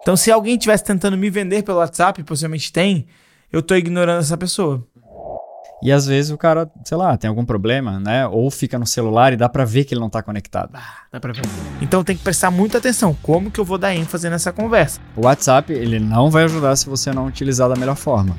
Então, se alguém estivesse tentando me vender pelo WhatsApp, possivelmente tem, eu tô ignorando essa pessoa. E às vezes o cara, sei lá, tem algum problema, né? Ou fica no celular e dá pra ver que ele não tá conectado. Ah, dá pra ver. Então tem que prestar muita atenção. Como que eu vou dar ênfase nessa conversa? O WhatsApp, ele não vai ajudar se você não utilizar da melhor forma.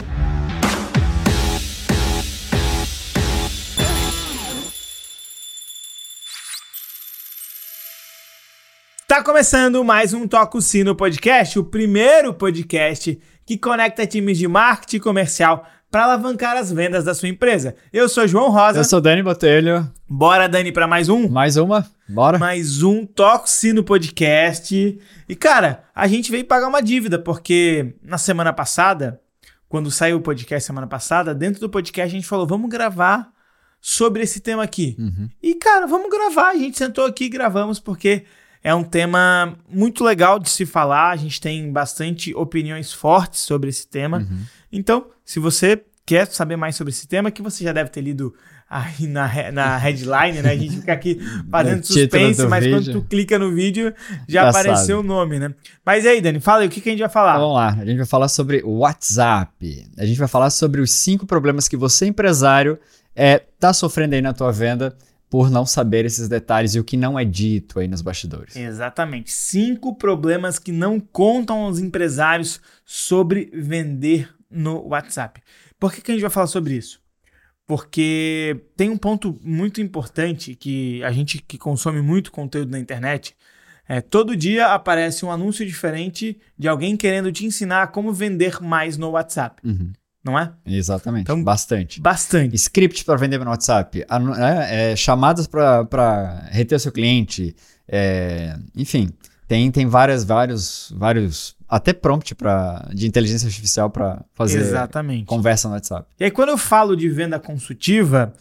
Começando mais um Toco Sino Podcast, o primeiro podcast que conecta times de marketing comercial para alavancar as vendas da sua empresa. Eu sou João Rosa. Eu sou Dani Botelho. Bora, Dani, para mais um? Mais uma? Bora. Mais um Toco Sino Podcast. E, cara, a gente veio pagar uma dívida, porque na semana passada, quando saiu o podcast semana passada, dentro do podcast a gente falou, vamos gravar sobre esse tema aqui. Uhum. E, cara, vamos gravar. A gente sentou aqui e gravamos, porque é um tema muito legal de se falar. A gente tem bastante opiniões fortes sobre esse tema. Uhum. Então, se você quer saber mais sobre esse tema, que você já deve ter lido aí na, na headline, né? A gente fica aqui fazendo suspense, mas vídeo. quando tu clica no vídeo, já, Já apareceu o nome, né? Mas e aí, Dani, fala aí, o que, que a gente vai falar? Então, vamos lá, a gente vai falar sobre WhatsApp. A gente vai falar sobre os cinco problemas que você, empresário, é, tá sofrendo aí na tua venda por não saber esses detalhes e o que não é dito aí nos bastidores. Exatamente. Cinco problemas que não contam aos empresários sobre vender no WhatsApp. Por que, que a gente vai falar sobre isso? Porque tem um ponto muito importante que a gente que consome muito conteúdo na internet, é, todo dia aparece um anúncio diferente de alguém querendo te ensinar como vender mais no WhatsApp, Uhum, não é? Exatamente, Então- bastante. Bastante. Script para vender no WhatsApp, né, é, chamadas para reter o seu cliente, é, enfim, tem, tem várias, vários, vários, até prompt pra, de inteligência artificial para fazer Exatamente. conversa no WhatsApp. E aí, quando eu falo de venda consultiva,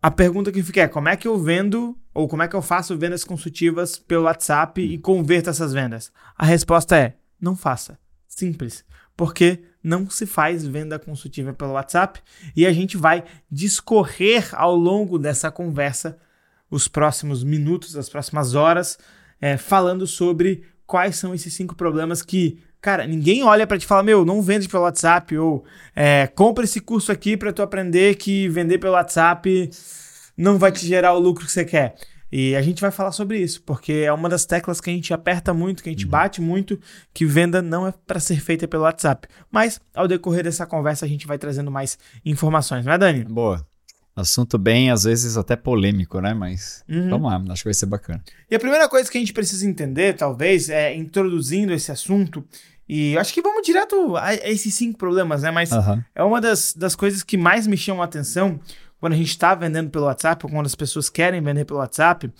a pergunta que fica é: como é que eu vendo ou como é que eu faço vendas consultivas pelo WhatsApp e converto essas vendas? A resposta é: não faça. Simples. Porque não se faz venda consultiva pelo WhatsApp e a gente vai discorrer ao longo dessa conversa os próximos minutos, as próximas horas, é, falando sobre quais são esses cinco problemas que, cara, ninguém olha pra te falar, meu, não vende pelo WhatsApp ou é, compra esse curso aqui pra tu aprender que vender pelo WhatsApp não vai te gerar o lucro que você quer. E a gente vai falar sobre isso, porque é uma das teclas que a gente aperta muito, que a gente bate muito, que venda não é para ser feita pelo WhatsApp. Mas ao decorrer dessa conversa a gente vai trazendo mais informações, não é, Dani? Boa. Assunto bem, às vezes até polêmico, né? Mas Uhum. vamos lá, acho que vai ser bacana. E a primeira coisa que a gente precisa entender, talvez, é introduzindo esse assunto, e acho que vamos direto a, a esses cinco problemas, né? Mas Aham. é uma das, das coisas que mais me chamam a atenção quando a gente está vendendo pelo WhatsApp, ou quando as pessoas querem vender pelo WhatsApp,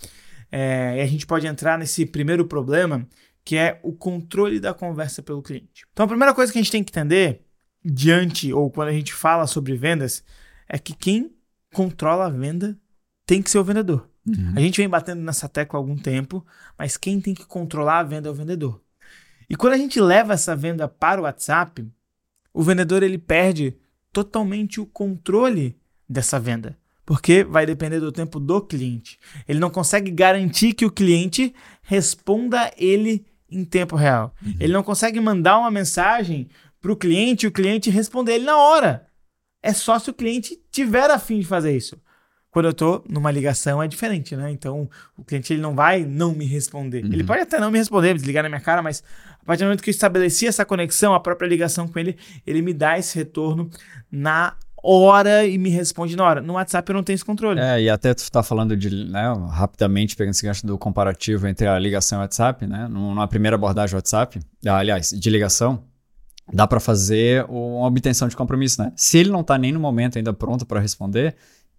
é, a gente pode entrar nesse primeiro problema, que é o controle da conversa pelo cliente. Então, a primeira coisa que a gente tem que entender, diante ou quando a gente fala sobre vendas, é que quem controla a venda tem que ser o vendedor. Uhum. A gente vem batendo nessa tecla há algum tempo, mas quem tem que controlar a venda é o vendedor. E quando a gente leva essa venda para o WhatsApp, o vendedor ele perde totalmente o controle dessa venda, porque vai depender do tempo do cliente. Ele não consegue garantir que o cliente responda ele em tempo real. Ele não consegue mandar uma mensagem para o cliente e o cliente responder ele na hora. É só se o cliente tiver a fim de fazer isso. Quando eu tô numa ligação é diferente, né? Então o cliente ele não vai não me responder. Ele pode até não me responder, desligar na minha cara, mas a partir do momento que eu estabeleci essa conexão, a própria ligação com ele, ele me dá esse retorno na hora e me responde na hora. No WhatsApp eu não tenho esse controle. É, e até tu tá falando de, né, rapidamente pegando esse gancho do comparativo entre a ligação e o WhatsApp, né? Numa primeira abordagem WhatsApp, ah, aliás, de ligação, dá para fazer uma obtenção de compromisso, né? Se ele não tá nem no momento ainda pronto para responder,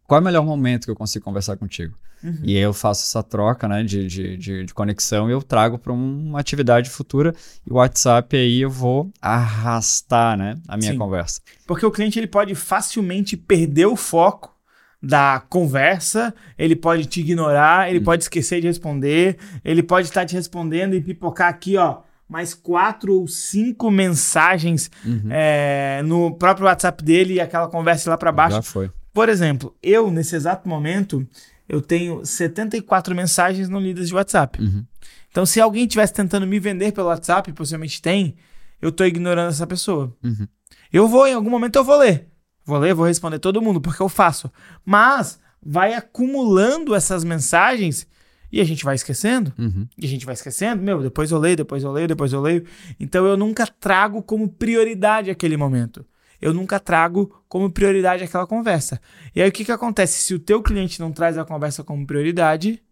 qual é o melhor momento que eu consigo conversar contigo? Uhum. E aí eu faço essa troca, né, de, de, de, de conexão e eu trago para uma atividade futura e o WhatsApp aí eu vou arrastar, né, a minha Sim. conversa. Porque o cliente ele pode facilmente perder o foco da conversa, ele pode te ignorar, ele pode esquecer de responder, ele pode estar te respondendo e pipocar aqui, ó, mais quatro ou cinco mensagens Uhum. é, no próprio WhatsApp dele e aquela conversa lá para baixo. Já foi. Por exemplo, eu, nesse exato momento, eu tenho 74 mensagens não lidas de WhatsApp. Uhum. Então, se alguém estivesse tentando me vender pelo WhatsApp, possivelmente tem, eu tô ignorando essa pessoa. Uhum. Eu vou, em algum momento eu vou ler. Vou ler, vou responder todo mundo, porque eu faço. Mas vai acumulando essas mensagens e a gente vai esquecendo. Uhum. E a gente vai esquecendo, meu, depois eu leio, depois eu leio, depois eu leio. Então eu nunca trago como prioridade aquele momento. Eu nunca trago como prioridade aquela conversa. E aí o que, que acontece? Se o teu cliente não traz a conversa como prioridade,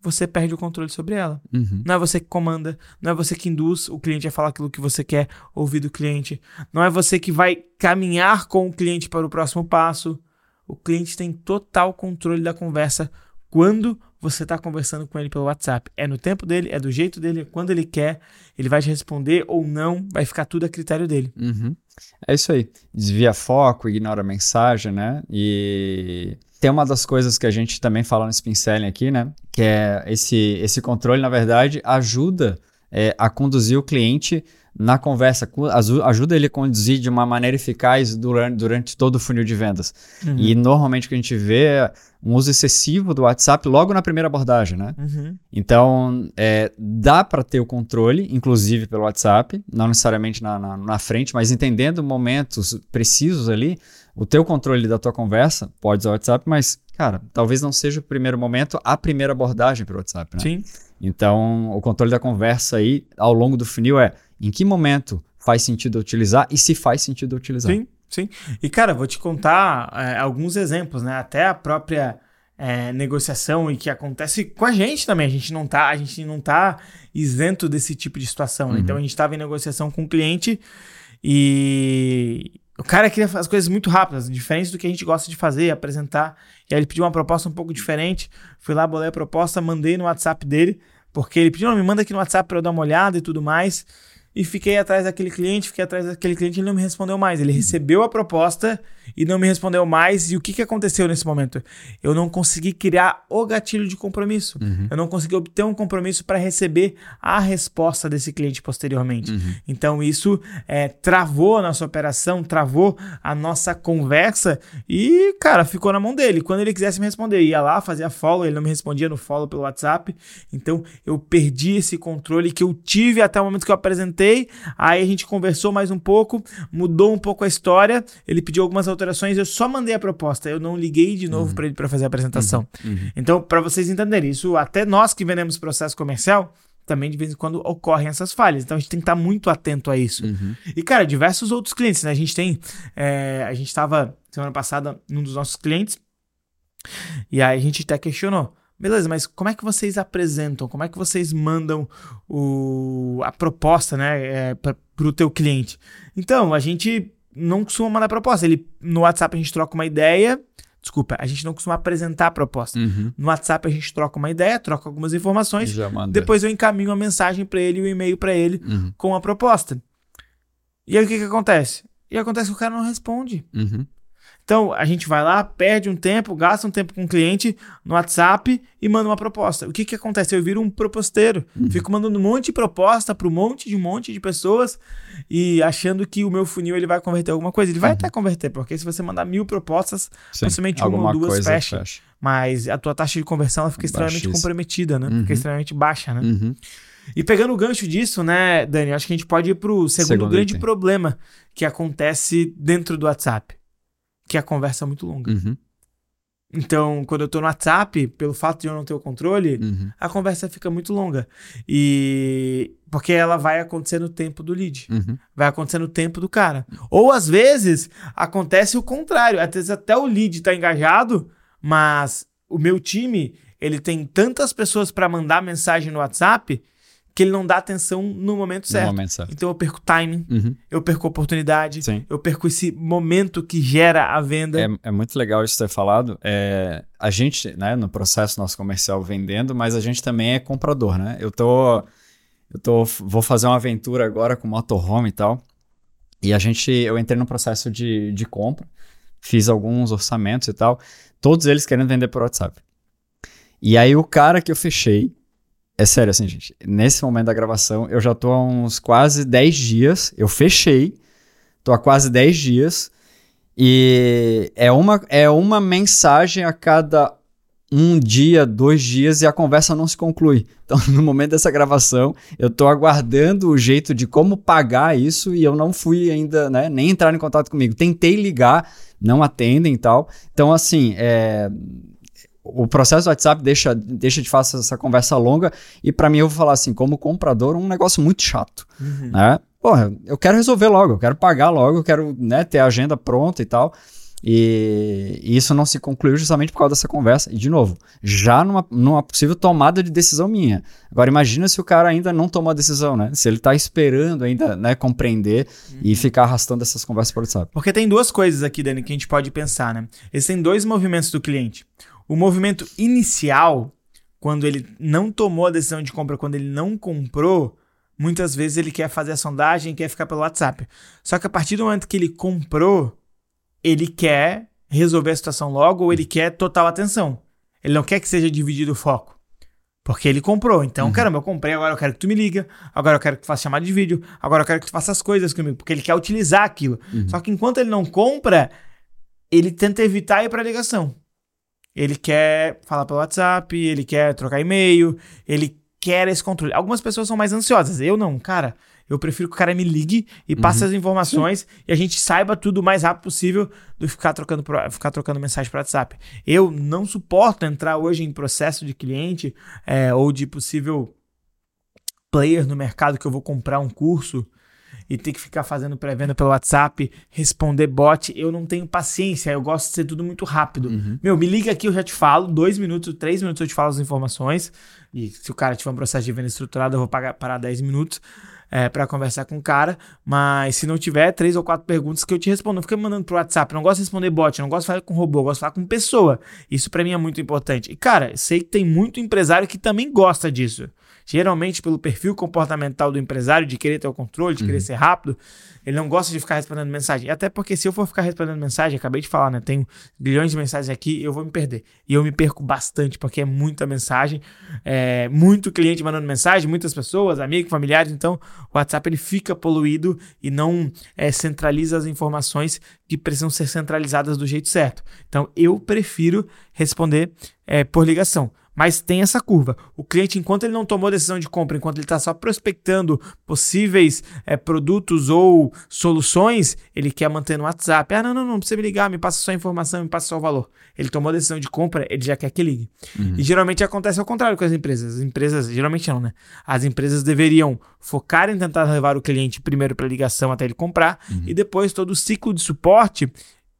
você perde o controle sobre ela. Uhum. Não é você que comanda, não é você que induz o cliente a falar aquilo que você quer ouvir do cliente, não é você que vai caminhar com o cliente para o próximo passo. O cliente tem total controle da conversa quando você está conversando com ele pelo WhatsApp. É no tempo dele, é do jeito dele, é quando ele quer, ele vai te responder ou não, vai ficar tudo a critério dele. Uhum. É isso aí. Desvia foco, ignora a mensagem, né? E tem uma das coisas que a gente também fala no Spin Selling aqui, né? Que é esse, esse controle, na verdade, ajuda é, a conduzir o cliente na conversa, ajuda ele a conduzir de uma maneira eficaz durante, durante todo o funil de vendas. Uhum. E normalmente o que a gente vê é um uso excessivo do WhatsApp logo na primeira abordagem, né? Uhum. Então, é, dá para ter o controle, inclusive pelo WhatsApp, não necessariamente na, na, na, frente, mas entendendo momentos precisos ali, o teu controle da tua conversa pode usar o WhatsApp, mas, cara, talvez não seja o primeiro momento, a primeira abordagem pelo WhatsApp, né? Sim. Então, o controle da conversa aí, ao longo do funil, é em que momento faz sentido utilizar e se faz sentido utilizar. Sim, sim. E, cara, vou te contar é, alguns exemplos, né? Até a própria é, negociação e que acontece com a gente também. A gente não tá, a gente não tá isento desse tipo de situação. Né? Uhum. Então, a gente estava em negociação com o um cliente e o cara queria as coisas muito rápidas, diferentes do que a gente gosta de fazer, apresentar. E aí ele pediu uma proposta um pouco diferente. Fui lá, bolei a proposta, mandei no WhatsApp dele, porque ele pediu, me manda aqui no WhatsApp para eu dar uma olhada e tudo mais e fiquei atrás daquele cliente, fiquei atrás daquele cliente e ele não me respondeu mais. Ele recebeu a proposta e não me respondeu mais. E o que, que aconteceu nesse momento? Eu não consegui criar o gatilho de compromisso. Uhum. Eu não consegui obter um compromisso para receber a resposta desse cliente posteriormente. Uhum. Então isso é, travou a nossa operação, travou a nossa conversa e, cara, ficou na mão dele. Quando ele quisesse me responder, ia lá, fazia follow, ele não me respondia no follow pelo WhatsApp. Então eu perdi esse controle que eu tive até o momento que eu apresentei aí a gente conversou mais um pouco, mudou um pouco a história, ele pediu algumas alterações, eu só mandei a proposta, eu não liguei de novo Uhum. para ele para fazer a apresentação. Uhum. Então, para vocês entenderem, isso até nós que vendemos processo comercial, também de vez em quando ocorrem essas falhas. Então a gente tem que estar muito atento a isso. Uhum. E, cara, diversos outros clientes, né? A gente tem. é, a gente estava semana passada num dos nossos clientes. E aí a gente até questionou. Beleza, mas como é que vocês apresentam? Como é que vocês mandam o, a proposta, né, é, para o teu cliente? Então, a gente não costuma mandar proposta. Ele, no WhatsApp a gente troca uma ideia. Desculpa, a gente não costuma apresentar a proposta. Uhum. No WhatsApp a gente troca uma ideia, troca algumas informações. Depois eu encaminho a mensagem para ele e o e-mail para ele Uhum. com a proposta. E aí o que, que acontece? E acontece que o cara não responde. Uhum. Então a gente vai lá, perde um tempo, gasta um tempo com o cliente no WhatsApp e manda uma proposta. O que, que acontece? Eu viro um proposteiro. Fico mandando um monte de proposta para um monte de um monte de pessoas e achando que o meu funil ele vai converter alguma coisa. Ele vai até converter, porque se você mandar mil propostas, Sim. Possivelmente uma ou duas fecha. mas a tua taxa de conversão ela fica extremamente comprometida, né? Uhum. Fica extremamente baixa, né? Uhum. E pegando o gancho disso, né, Dani, acho que a gente pode ir pro segundo, Segundo grande item. problema que acontece dentro do WhatsApp, que é a conversa muito longa. Uhum. Então, quando eu tô no WhatsApp, pelo fato de eu não ter o controle, Uhum. a conversa fica muito longa. E porque ela vai acontecer no tempo do lead, Uhum. vai acontecer no tempo do cara. Ou às vezes acontece o contrário, às vezes até o lead tá engajado, mas o meu time, ele tem tantas pessoas para mandar mensagem no WhatsApp que ele não dá atenção no momento No certo. momento certo. Então eu perco timing, Uhum. eu perco oportunidade, Sim. eu perco esse momento que gera a venda. É, é muito legal isso ter falado. É, a gente, né, no processo nosso comercial vendendo, mas a gente também é comprador, né? Eu tô, eu tô, vou fazer uma aventura agora com motorhome e tal. E a gente, eu entrei no processo de, de compra, fiz alguns orçamentos e tal, todos eles querendo vender por WhatsApp. E aí o cara que eu fechei, é sério assim, gente, nesse momento da gravação, eu já tô há uns quase 10 dias, eu fechei, tô há quase 10 dias, e é uma, é uma mensagem a cada um dia, dois dias e a conversa não se conclui. Então, no momento dessa gravação, eu estou aguardando o jeito de como pagar isso e eu não fui ainda, né, nem entrar em contato comigo. Tentei ligar, não atendem e tal. Então, assim, é, o processo do WhatsApp deixa, deixa de fazer essa conversa longa e para mim eu vou falar assim, como comprador, um negócio muito chato, uhum. né? Porra, eu quero resolver logo, eu quero pagar logo, eu quero né, ter a agenda pronta e tal. E, isso não se concluiu justamente por causa dessa conversa. E, de novo, já numa, numa possível tomada de decisão minha. Agora, imagina se o cara ainda não tomou a decisão, né? Se ele está esperando ainda né, compreender uhum. e ficar arrastando essas conversas por WhatsApp. Porque tem duas coisas aqui, Dani, que a gente pode pensar, né? Existem dois movimentos do cliente. O movimento inicial, quando ele não tomou a decisão de compra, quando ele não comprou, muitas vezes ele quer fazer a sondagem, quer ficar pelo WhatsApp. Só que a partir do momento que ele comprou, ele quer resolver a situação logo ou ele quer total atenção. Ele não quer que seja dividido o foco. Porque ele comprou. Então, uhum. caramba, eu comprei, agora eu quero que tu me liga, agora eu quero que tu faça chamada de vídeo, agora eu quero que tu faça as coisas comigo, porque ele quer utilizar aquilo. Uhum. Só que enquanto ele não compra, ele tenta evitar ir para ligação. Ele quer falar pelo WhatsApp, ele quer trocar e-mail, ele quer esse controle. Algumas pessoas são mais ansiosas. Eu não, cara. Eu prefiro que o cara me ligue e passe uhum. as informações e a gente saiba tudo o mais rápido possível do que ficar trocando, ficar trocando mensagem para WhatsApp. Eu não suporto entrar hoje em processo de cliente é, ou de possível player no mercado que eu vou comprar um curso e ter que ficar fazendo pré-venda pelo WhatsApp, responder bot. Eu não tenho paciência, eu gosto de ser tudo muito rápido. Uhum. Meu, me liga aqui, eu já te falo. Dois minutos, três minutos eu te falo as informações. E se o cara tiver um processo de venda estruturado, eu vou pagar, parar 10 minutos é, para conversar com o cara. Mas se não tiver, três ou quatro perguntas que eu te respondo. Não fica me mandando pro WhatsApp. Eu não gosto de responder bot, não gosto de falar com robô, eu gosto de falar com pessoa. Isso para mim é muito importante. E, cara, sei que tem muito empresário que também gosta disso. Geralmente, pelo perfil comportamental do empresário, de querer ter o controle, de uhum. querer ser rápido, ele não gosta de ficar respondendo mensagem. Até porque se eu for ficar respondendo mensagem, acabei de falar, né? Tenho bilhões de mensagens aqui, eu vou me perder. E eu me perco bastante, porque é muita mensagem, é muito cliente mandando mensagem, muitas pessoas, amigos, familiares. Então, o WhatsApp ele fica poluído e não é, centraliza as informações que precisam ser centralizadas do jeito certo. Então, eu prefiro responder é, por ligação. Mas tem essa curva. O cliente, enquanto ele não tomou decisão de compra, enquanto ele está só prospectando possíveis é, produtos ou soluções, ele quer manter no WhatsApp. Ah, não, não, não precisa me ligar, me passa só a informação, me passa só o valor. Ele tomou a decisão de compra, ele já quer que ligue. Uhum. E geralmente acontece ao contrário com as empresas. As empresas, geralmente não, né? As empresas deveriam focar em tentar levar o cliente primeiro para ligação até ele comprar uhum. e depois todo o ciclo de suporte.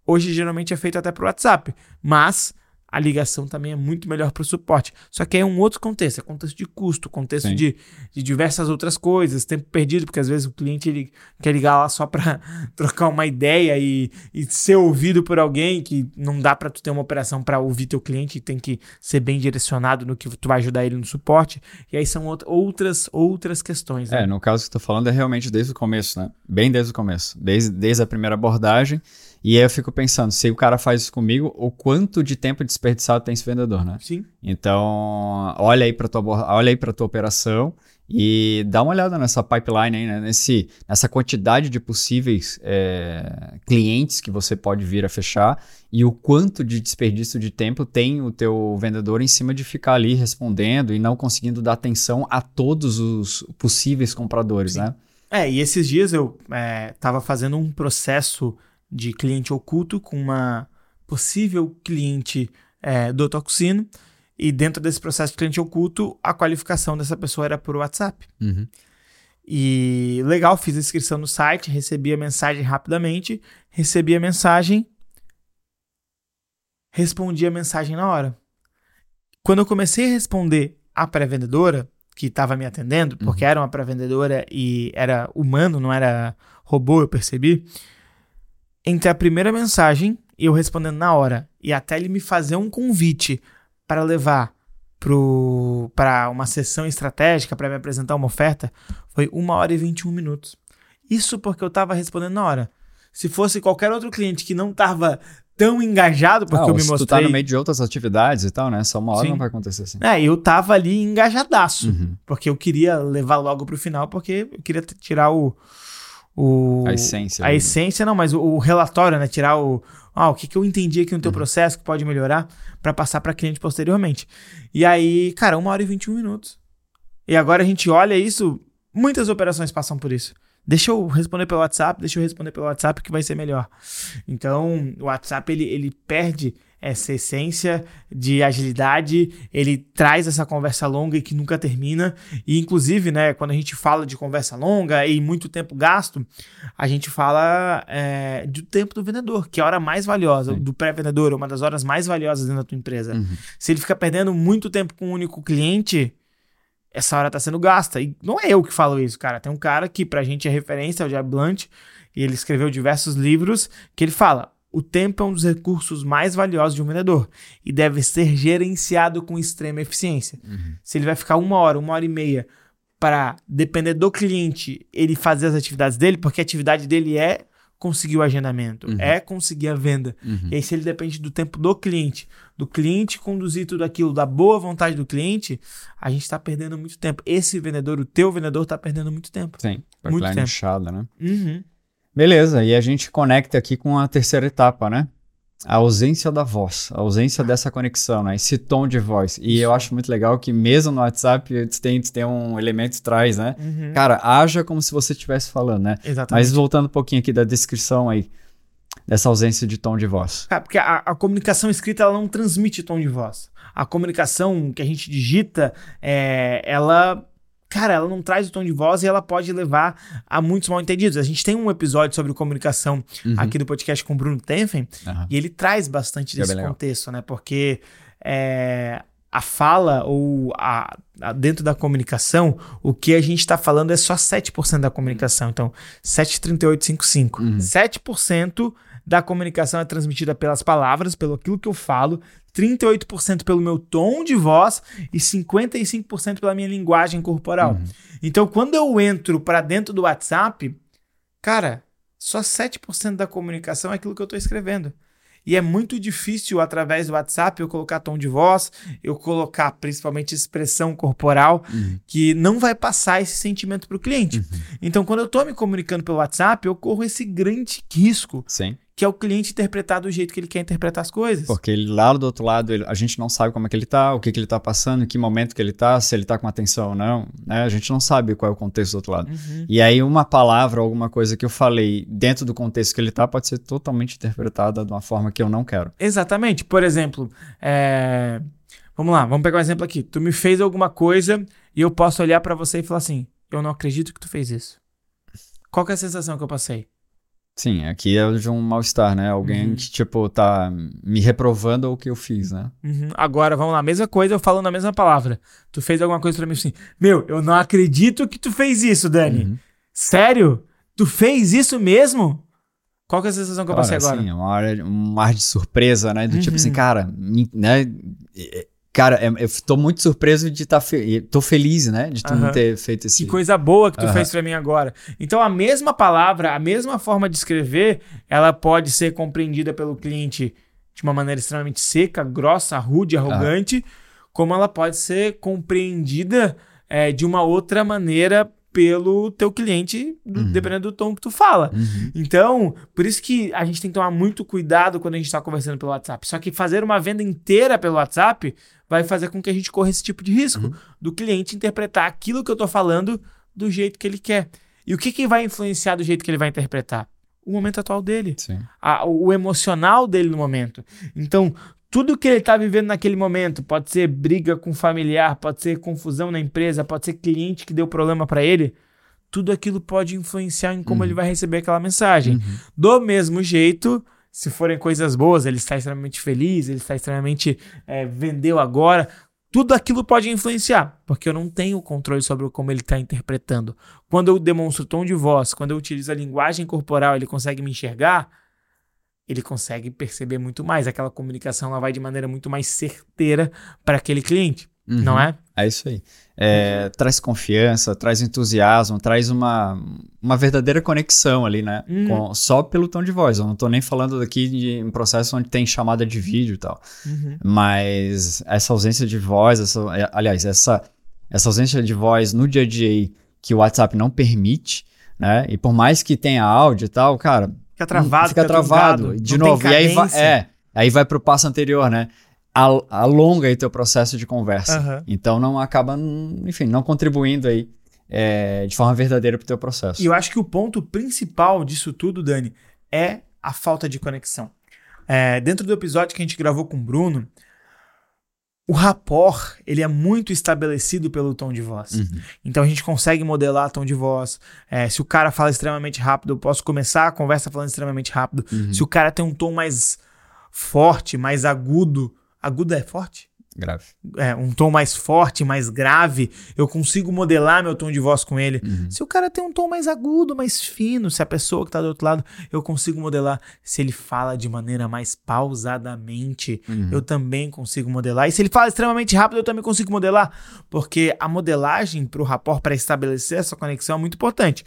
Hoje geralmente é feito até para o WhatsApp, mas a ligação também é muito melhor para o suporte. Só que é um outro contexto, é contexto de custo, contexto de, de, diversas outras coisas, tempo perdido, porque às vezes o cliente ele quer ligar lá só para trocar uma ideia e, e, ser ouvido por alguém que não dá para tu ter uma operação para ouvir teu cliente, tem que ser bem direcionado no que tu vai ajudar ele no suporte. E aí são outras outras questões. Né? É, no caso que tu falando é realmente desde o começo, né? Bem desde o começo, desde, desde a primeira abordagem. E aí eu fico pensando, se o cara faz isso comigo, o quanto de tempo desperdiçado tem esse vendedor, né? Sim. Então, olha aí para tua olha aí para tua operação e dá uma olhada nessa pipeline aí, né? Nesse, nessa quantidade de possíveis é, clientes que você pode vir a fechar e o quanto de desperdício de tempo tem o teu vendedor em cima de ficar ali respondendo e não conseguindo dar atenção a todos os possíveis compradores, Sim. né? É, e esses dias eu estava é, fazendo um processo de cliente oculto com uma possível cliente é, do Toxino. E dentro desse processo de cliente oculto, a qualificação dessa pessoa era por WhatsApp. Uhum. E legal, fiz a inscrição no site, recebi a mensagem rapidamente, recebi a mensagem, respondi a mensagem na hora. Quando eu comecei a responder a pré-vendedora, que estava me atendendo, porque uhum. era uma pré-vendedora e era humano, não era robô, eu percebi entre a primeira mensagem e eu respondendo na hora e até ele me fazer um convite para levar para uma sessão estratégica para me apresentar uma oferta foi uma hora e 21 minutos. Isso porque eu estava respondendo na hora. Se fosse qualquer outro cliente que não estava tão engajado, porque ah, eu me mostrei... Tu tá no meio de outras atividades e tal, né? Só uma hora Sim. não vai acontecer assim. É, eu tava ali engajadaço, uhum. porque eu queria levar logo pro final, porque eu queria tirar o, o A essência. a ali. essência não, mas o, o relatório, né? Tirar o ah, o que, que eu entendi aqui no teu processo que pode melhorar para passar para cliente posteriormente. E aí, cara, uma hora e 21 minutos. E agora a gente olha isso, muitas operações passam por isso. Deixa eu responder pelo WhatsApp, deixa eu responder pelo WhatsApp que vai ser melhor. Então, o WhatsApp ele, ele perde essa essência de agilidade, ele traz essa conversa longa e que nunca termina. E inclusive, né, quando a gente fala de conversa longa e muito tempo gasto, a gente fala é, do tempo do vendedor, que é a hora mais valiosa, Sim. do pré-vendedor, uma das horas mais valiosas dentro da tua empresa. Uhum. Se ele fica perdendo muito tempo com um único cliente, essa hora tá sendo gasta. E não é eu que falo isso, cara. Tem um cara que pra gente é referência, é o Jeb Blunt, e ele escreveu diversos livros que ele fala: o tempo é um dos recursos mais valiosos de um vendedor e deve ser gerenciado com extrema eficiência. Uhum. Se ele vai ficar uma hora, uma hora e meia para depender do cliente, ele fazer as atividades dele, porque a atividade dele é conseguir o agendamento, Uhum. é conseguir a venda. Uhum. E aí, se ele depende do tempo do cliente, do cliente conduzir tudo aquilo, da boa vontade do cliente, a gente tá perdendo muito tempo. Esse vendedor, o teu vendedor, tá perdendo muito tempo. Sim. Muito tempo. inchada, né? Uhum. Beleza, e a gente conecta aqui com a terceira etapa, né? A ausência da voz, a ausência dessa conexão, né? Esse tom de voz. E eu acho muito legal que mesmo no WhatsApp tem, tem um elemento traz, né? Uhum. Cara, haja como se você estivesse falando, né? Exatamente. Mas voltando um pouquinho aqui da descrição aí, dessa ausência de tom de voz. Cara, porque a, a comunicação escrita ela não transmite tom de voz. A comunicação que a gente digita, é, ela. Cara, ela não traz o tom de voz e ela pode levar a muitos mal entendidos. A gente tem um episódio sobre comunicação Uhum. aqui do podcast com o Bruno Tenfen Aham. e ele traz bastante é desse legal. contexto, né? Porque é, a fala ou a, a- dentro da comunicação, o que a gente está falando é só 7% da comunicação. Então, 7,3855. Uhum. 7% da comunicação é transmitida pelas palavras, pelo aquilo que eu falo, 38% pelo meu tom de voz e 55% pela minha linguagem corporal. Uhum. Então, quando eu entro para dentro do WhatsApp, cara, só 7% da comunicação é aquilo que eu tô escrevendo. E é muito difícil, através do WhatsApp, eu colocar tom de voz, eu colocar principalmente expressão corporal, Uhum. que não vai passar esse sentimento para o cliente. Uhum. Então, quando eu tô me comunicando pelo WhatsApp, eu corro esse grande risco, Sim, que é o cliente interpretar do jeito que ele quer interpretar as coisas. porque ele lá do outro lado, ele- a gente não sabe como é que ele tá, o que, que ele tá passando, em que momento que ele tá, se ele tá com atenção ou não, né? A gente não sabe qual é o contexto do outro lado. Uhum. E aí, uma palavra, alguma coisa que eu falei dentro do contexto que ele tá, pode ser totalmente interpretada de uma forma que eu não quero. Exatamente. Por exemplo, é, vamos lá, vamos pegar um exemplo aqui. Tu me fez alguma coisa e eu posso olhar pra você e falar assim: eu não acredito que tu fez isso. Qual é a sensação que eu passei? Sim, aqui é de um mal-estar, né? Alguém Uhum. que, tipo, tá me reprovando o que eu fiz, né? Uhum. Agora, vamos lá, mesma coisa, eu falando a mesma palavra. Tu fez alguma coisa pra mim assim: Meu, eu não acredito que tu fez isso, Dani. Uhum. Sério? Tu fez isso mesmo? Qual que é a sensação que eu passei Cara, agora? assim, é uma hora- um ar de surpresa, né? Do tipo Uhum. assim, cara, me- né? Cara, é- eu tô muito surpreso de estar. Fe... Tô feliz, né? De tu Aham. não ter feito esse. Que coisa boa que tu Aham. fez pra mim agora. Então, a mesma palavra, a mesma forma de escrever, ela pode ser compreendida pelo cliente de uma maneira extremamente seca, grossa, rude, arrogante, como ela pode ser compreendida é, de uma outra maneira pelo teu cliente, do- Uhum. dependendo do tom que tu fala. Uhum. Então, por isso que a gente tem que tomar muito cuidado quando a gente está conversando pelo WhatsApp. Só que fazer uma venda inteira pelo WhatsApp vai fazer com que a gente corra esse tipo de risco Uhum. do cliente interpretar aquilo que eu tô falando do jeito que ele quer. E o que, que vai influenciar do jeito que ele vai interpretar? O momento atual dele, Sim. a- o emocional dele no momento. Então, tudo que ele tá vivendo naquele momento, pode ser briga com familiar, pode ser confusão na empresa, pode ser cliente que deu problema para ele, tudo aquilo pode influenciar em como Uhum. ele vai receber aquela mensagem. Uhum. Do mesmo jeito, se forem coisas boas, ele está extremamente feliz, ele está extremamente é, vendeu agora, tudo aquilo pode influenciar, porque eu não tenho controle sobre como ele está interpretando. Quando eu demonstro tom de voz, quando eu utilizo a linguagem corporal, ele consegue me enxergar, ele consegue perceber muito mais. Aquela comunicação ela vai de maneira muito mais certeira para aquele cliente, Uhum. não é? É isso aí. É, Traz confiança, traz entusiasmo, traz uma, uma verdadeira conexão ali, né? Uhum. Com- só pelo tom de voz. Eu não tô nem falando aqui de um processo onde tem chamada de vídeo e tal. Uhum. Mas essa ausência de voz, essa, é, aliás, essa, essa ausência de voz no dia a dia que o WhatsApp não permite, né? E por mais que tenha áudio e tal, cara, Fica travado, fica travado. trocado, De novo, e aí vai, é, aí vai pro passo anterior, né? Al- Alonga aí teu processo de conversa. Aham. Então não acaba, enfim, não contribuindo aí é, de forma verdadeira pro teu processo. E eu acho que o ponto principal disso tudo, Dani, é a falta de conexão. É, dentro do episódio que a gente gravou com o Bruno, o rapport, ele é muito estabelecido pelo tom de voz. Uhum. Então a gente consegue modelar tom de voz. É, se o cara fala extremamente rápido, eu posso começar a conversa falando extremamente rápido. Uhum. Se o cara tem um tom mais forte, mais agudo. Agudo é forte? Grave. é, um tom mais forte, mais grave, eu consigo modelar meu tom de voz com ele. Uhum. Se o cara tem um tom mais agudo, mais fino, se a pessoa que tá do outro lado, eu consigo modelar. Se ele fala de maneira mais pausadamente, Uhum. eu também consigo modelar. E se ele fala extremamente rápido, eu também consigo modelar. Porque a modelagem pro rapport, para estabelecer essa conexão, é muito importante.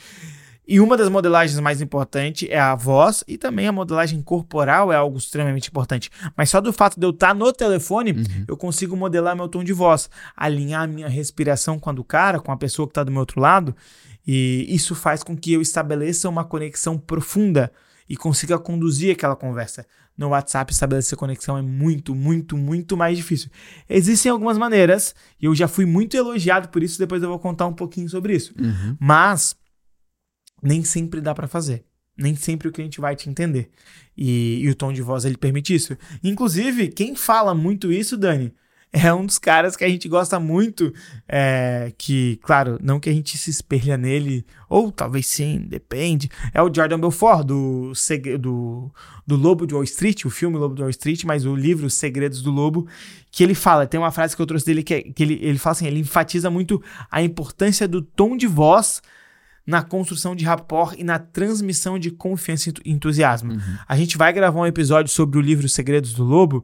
E uma das modelagens mais importantes é a voz e também a modelagem corporal é algo extremamente importante. Mas só do fato de eu estar no telefone, Uhum. eu consigo modelar meu tom de voz, alinhar a minha respiração com a do cara, com a pessoa que está do meu outro lado, e isso faz com que eu estabeleça uma conexão profunda e consiga conduzir aquela conversa. No WhatsApp, estabelecer conexão é muito, muito, muito mais difícil. Existem algumas maneiras, e eu já fui muito elogiado por isso, depois eu vou contar um pouquinho sobre isso. Uhum. Mas nem sempre dá pra fazer. Nem sempre o cliente vai te entender. E, e o tom de voz ele permite isso. Inclusive, quem fala muito isso, Dani, é um dos caras que a gente gosta muito. é, que, claro, não que a gente se espelha nele, ou talvez sim, depende. É o Jordan Belfort, do, do, do Lobo de Wall Street, o filme Lobo de Wall Street, mas o livro Os Segredos do Lobo, que ele fala, tem uma frase que eu trouxe dele que, é- que ele, ele fala assim, ele enfatiza muito a importância do tom de voz na construção de rapport e na transmissão de confiança e entu- entusiasmo. Uhum. A gente vai gravar um episódio sobre o livro Os Segredos do Lobo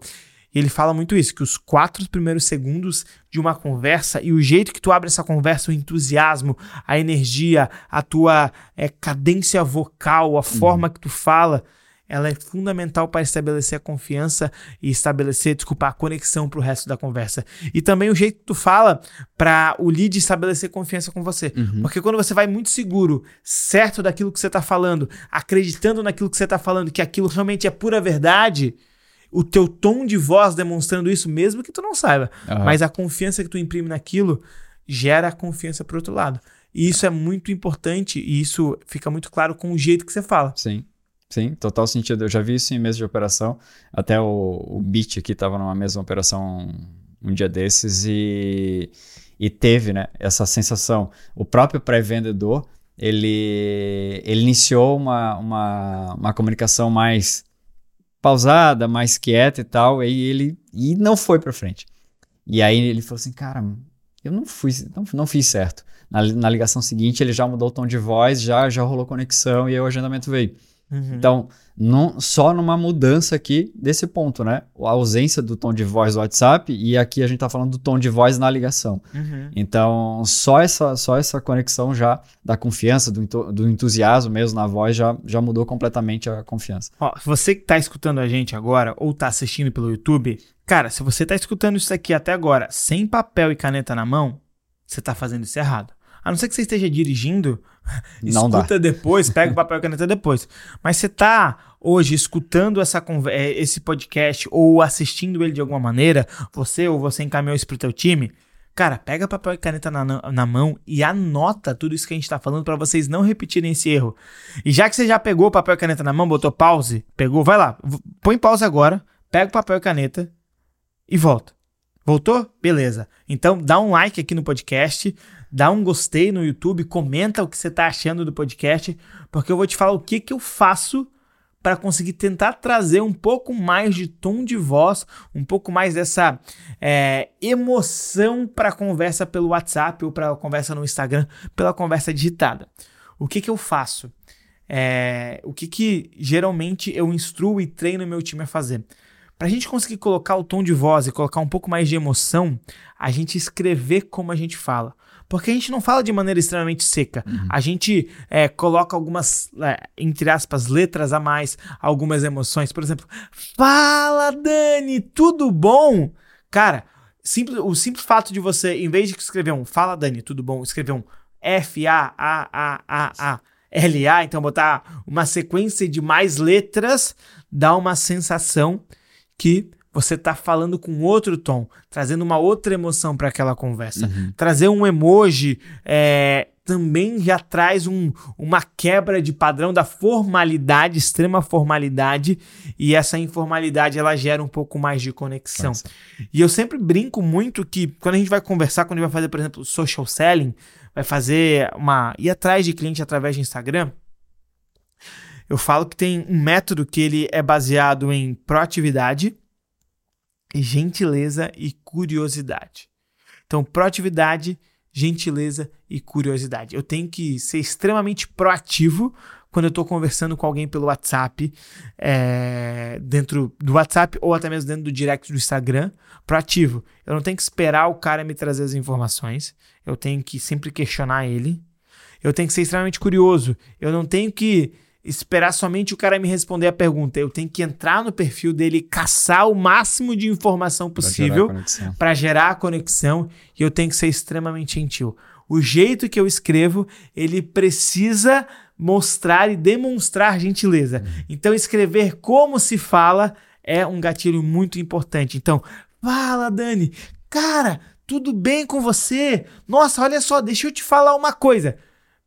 e ele fala muito isso, que os quatro primeiros segundos de uma conversa e o jeito que tu abre essa conversa, o entusiasmo, a energia, a tua é, cadência vocal, a forma que tu fala, ela é fundamental para estabelecer a confiança e estabelecer, desculpa, a conexão para o resto da conversa. E também o jeito que tu fala para o lead estabelecer confiança com você. Uhum. Porque quando você vai muito seguro, certo daquilo que você tá falando, acreditando naquilo que você tá falando, que aquilo realmente é pura verdade, o teu tom de voz demonstrando isso, mesmo que tu não saiba, Aham. mas a confiança que tu imprime naquilo gera confiança pro outro lado. E isso é muito importante e isso fica muito claro com o jeito que você fala. Sim, sim, total sentido. Eu já vi isso em mesa de operação. Até o, o Beat aqui estava numa mesma operação um dia desses e, e teve né, essa sensação. O próprio pré-vendedor, ele, ele iniciou uma, uma, uma comunicação mais pausada, mais quieta e tal, e ele e não foi para frente. E aí ele falou assim, cara, eu não fui, não, não fiz certo. Na, na ligação seguinte ele já mudou o tom de voz, já, já rolou conexão e aí o agendamento veio. Uhum. Então, não, só numa mudança aqui desse ponto, né? A ausência do tom de voz do WhatsApp e aqui a gente tá falando do tom de voz na ligação. Uhum. Então, só essa, só essa conexão já da confiança, do, do entusiasmo mesmo na voz já, já mudou completamente a confiança. Ó, você que tá escutando a gente agora ou tá assistindo pelo YouTube, cara, se você tá escutando isso aqui até agora sem papel e caneta na mão, você tá fazendo isso errado. A não ser que você esteja dirigindo, Não dá. escuta depois, pega o papel e caneta depois. Mas você tá hoje escutando essa, eh, esse podcast ou assistindo ele de alguma maneira, você ou você encaminhou isso pro teu time, cara, pega papel e caneta na, na mão e anota tudo isso que a gente tá falando pra vocês não repetirem esse erro. E já que você já pegou o papel e caneta na mão, botou pause, pegou, vai lá, põe pause agora, pega o papel e caneta e volta. Voltou? Beleza. Então dá um like aqui no podcast, dá um gostei no YouTube, comenta o que você tá achando do podcast, porque eu vou te falar o que que eu faço para conseguir tentar trazer um pouco mais de tom de voz, um pouco mais dessa é, emoção para a conversa pelo WhatsApp ou para a conversa no Instagram, pela conversa digitada. O que que eu faço? É, o que que geralmente eu instruo e treino meu time a fazer? Para a gente conseguir colocar o tom de voz e colocar um pouco mais de emoção, a gente escrever como a gente fala. Porque a gente não fala de maneira extremamente seca. A gente é, coloca algumas, é, entre aspas, letras a mais, algumas emoções. Por exemplo, fala Dani, tudo bom? Cara, simples, o simples fato de você, em vez de escrever um fala Dani, tudo bom, escrever um F-A-A-A-A-A LA, então botar uma sequência de mais letras dá uma sensação que você está falando com outro tom, trazendo uma outra emoção para aquela conversa. Uhum. Trazer um emoji é, também já traz um, uma quebra de padrão da formalidade, extrema formalidade, e essa informalidade ela gera um pouco mais de conexão. Ser. E eu sempre brinco muito que quando a gente vai conversar, quando a gente vai fazer, por exemplo, social selling, vai fazer uma. ir atrás de cliente através de Instagram. Eu falo que tem um método que ele é baseado em proatividade, gentileza e curiosidade. Então, proatividade, gentileza e curiosidade. Eu tenho que ser extremamente proativo quando eu estou conversando com alguém pelo WhatsApp, é, dentro do WhatsApp ou até mesmo dentro do direct do Instagram. Proativo. Eu não tenho que esperar o cara me trazer as informações. Eu tenho que sempre questionar ele. Eu tenho que ser extremamente curioso. Eu não tenho que esperar somente o cara me responder a pergunta. Eu tenho que entrar no perfil dele e caçar o máximo de informação possível para gerar a conexão e eu tenho que ser extremamente gentil. O jeito que eu escrevo, ele precisa mostrar e demonstrar gentileza. Então, escrever como se fala é um gatilho muito importante. Então, fala, Dani. Cara, tudo bem com você? Nossa, olha só, deixa eu te falar uma coisa.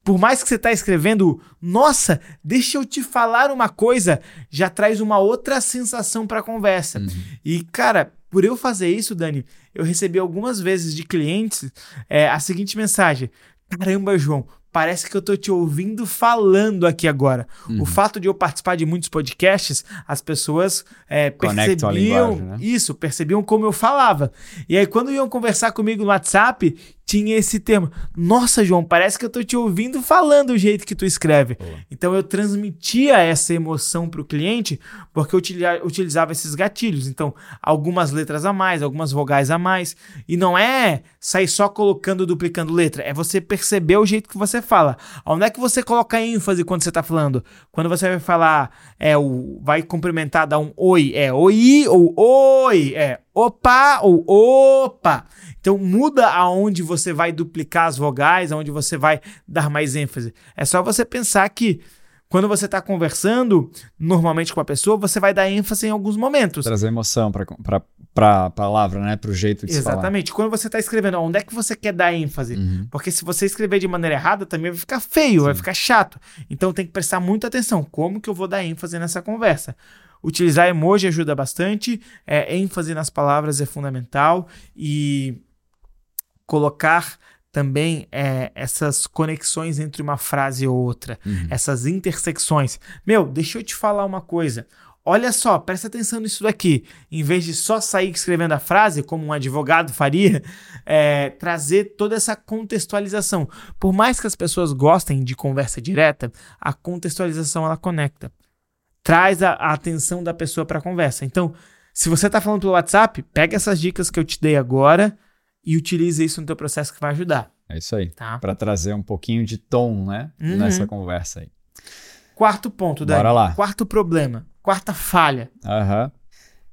Por mais que você está escrevendo, nossa, deixa eu te falar uma coisa, já traz uma outra sensação para a conversa. Uhum. E, cara, por eu fazer isso, Dani, eu recebi algumas vezes de clientes é, a seguinte mensagem: Caramba, João, parece que eu tô te ouvindo falando aqui agora. Uhum. O fato de eu participar de muitos podcasts, as pessoas é, percebiam né? isso, percebiam como eu falava. E aí, quando iam conversar comigo no WhatsApp, tinha esse termo. Nossa, João, parece que eu tô te ouvindo falando o jeito que tu escreve. Boa. Então eu transmitia essa emoção para o cliente porque eu utili- utilizava esses gatilhos. Então, algumas letras a mais, algumas vogais a mais. E não é sair só colocando, duplicando letra. É você perceber o jeito que você fala. Onde é que você coloca ênfase quando você está falando? Quando você vai falar, é o. Vai cumprimentar, dar um oi, é oi ou oi, é opa ou opa. Então muda aonde você vai duplicar as vogais, aonde você vai dar mais ênfase. É só você pensar que quando você está conversando normalmente com a pessoa, você vai dar ênfase em alguns momentos. Trazer emoção pra, pra palavra, né? Pro jeito de falar. Exatamente. Quando você está escrevendo, onde é que você quer dar ênfase? Uhum. Porque se você escrever de maneira errada, também vai ficar feio, vai ficar chato. Então tem que prestar muita atenção. Como que eu vou dar ênfase nessa conversa? Utilizar emoji ajuda bastante, é, ênfase nas palavras é fundamental e colocar também é, essas conexões entre uma frase e outra, Uhum. essas intersecções. Meu, deixa eu te falar uma coisa. Olha só, presta atenção nisso daqui. Em vez de só sair escrevendo a frase, como um advogado faria, é, trazer toda essa contextualização. Por mais que as pessoas gostem de conversa direta, a contextualização ela conecta. Traz a, a atenção da pessoa para a conversa. Então, se você está falando pelo WhatsApp, pega essas dicas que eu te dei agora e utilize isso no teu processo que vai ajudar, É isso aí. tá? Pra trazer um pouquinho de tom, né? Uhum. Nessa conversa aí. Quarto ponto, Dani. Bora lá. Quarto problema. Quarta falha. Aham.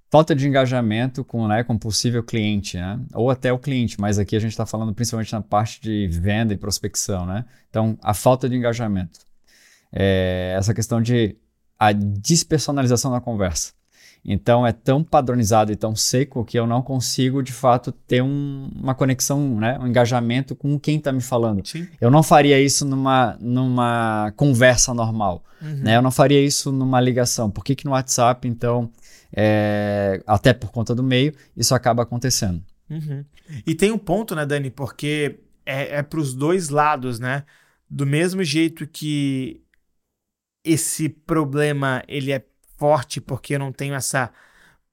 Falta de engajamento com, né, com possível cliente, né? Ou até o cliente, mas aqui a gente está falando principalmente na parte de venda e prospecção, né? Então, a falta de engajamento. É essa questão de a despersonalização da conversa. Então, é tão padronizado e tão seco que eu não consigo, de fato, ter um- uma conexão, né, um engajamento com quem está me falando. Sim. Eu não faria isso numa, numa conversa normal. Uhum. né? Eu não faria isso numa ligação. Por que, que no WhatsApp, então, é, até por conta do meio, isso acaba acontecendo? Uhum. E tem um ponto, né, Dani? Porque é, é para os dois lados, né? Do mesmo jeito que esse problema ele é forte porque eu não tenho essa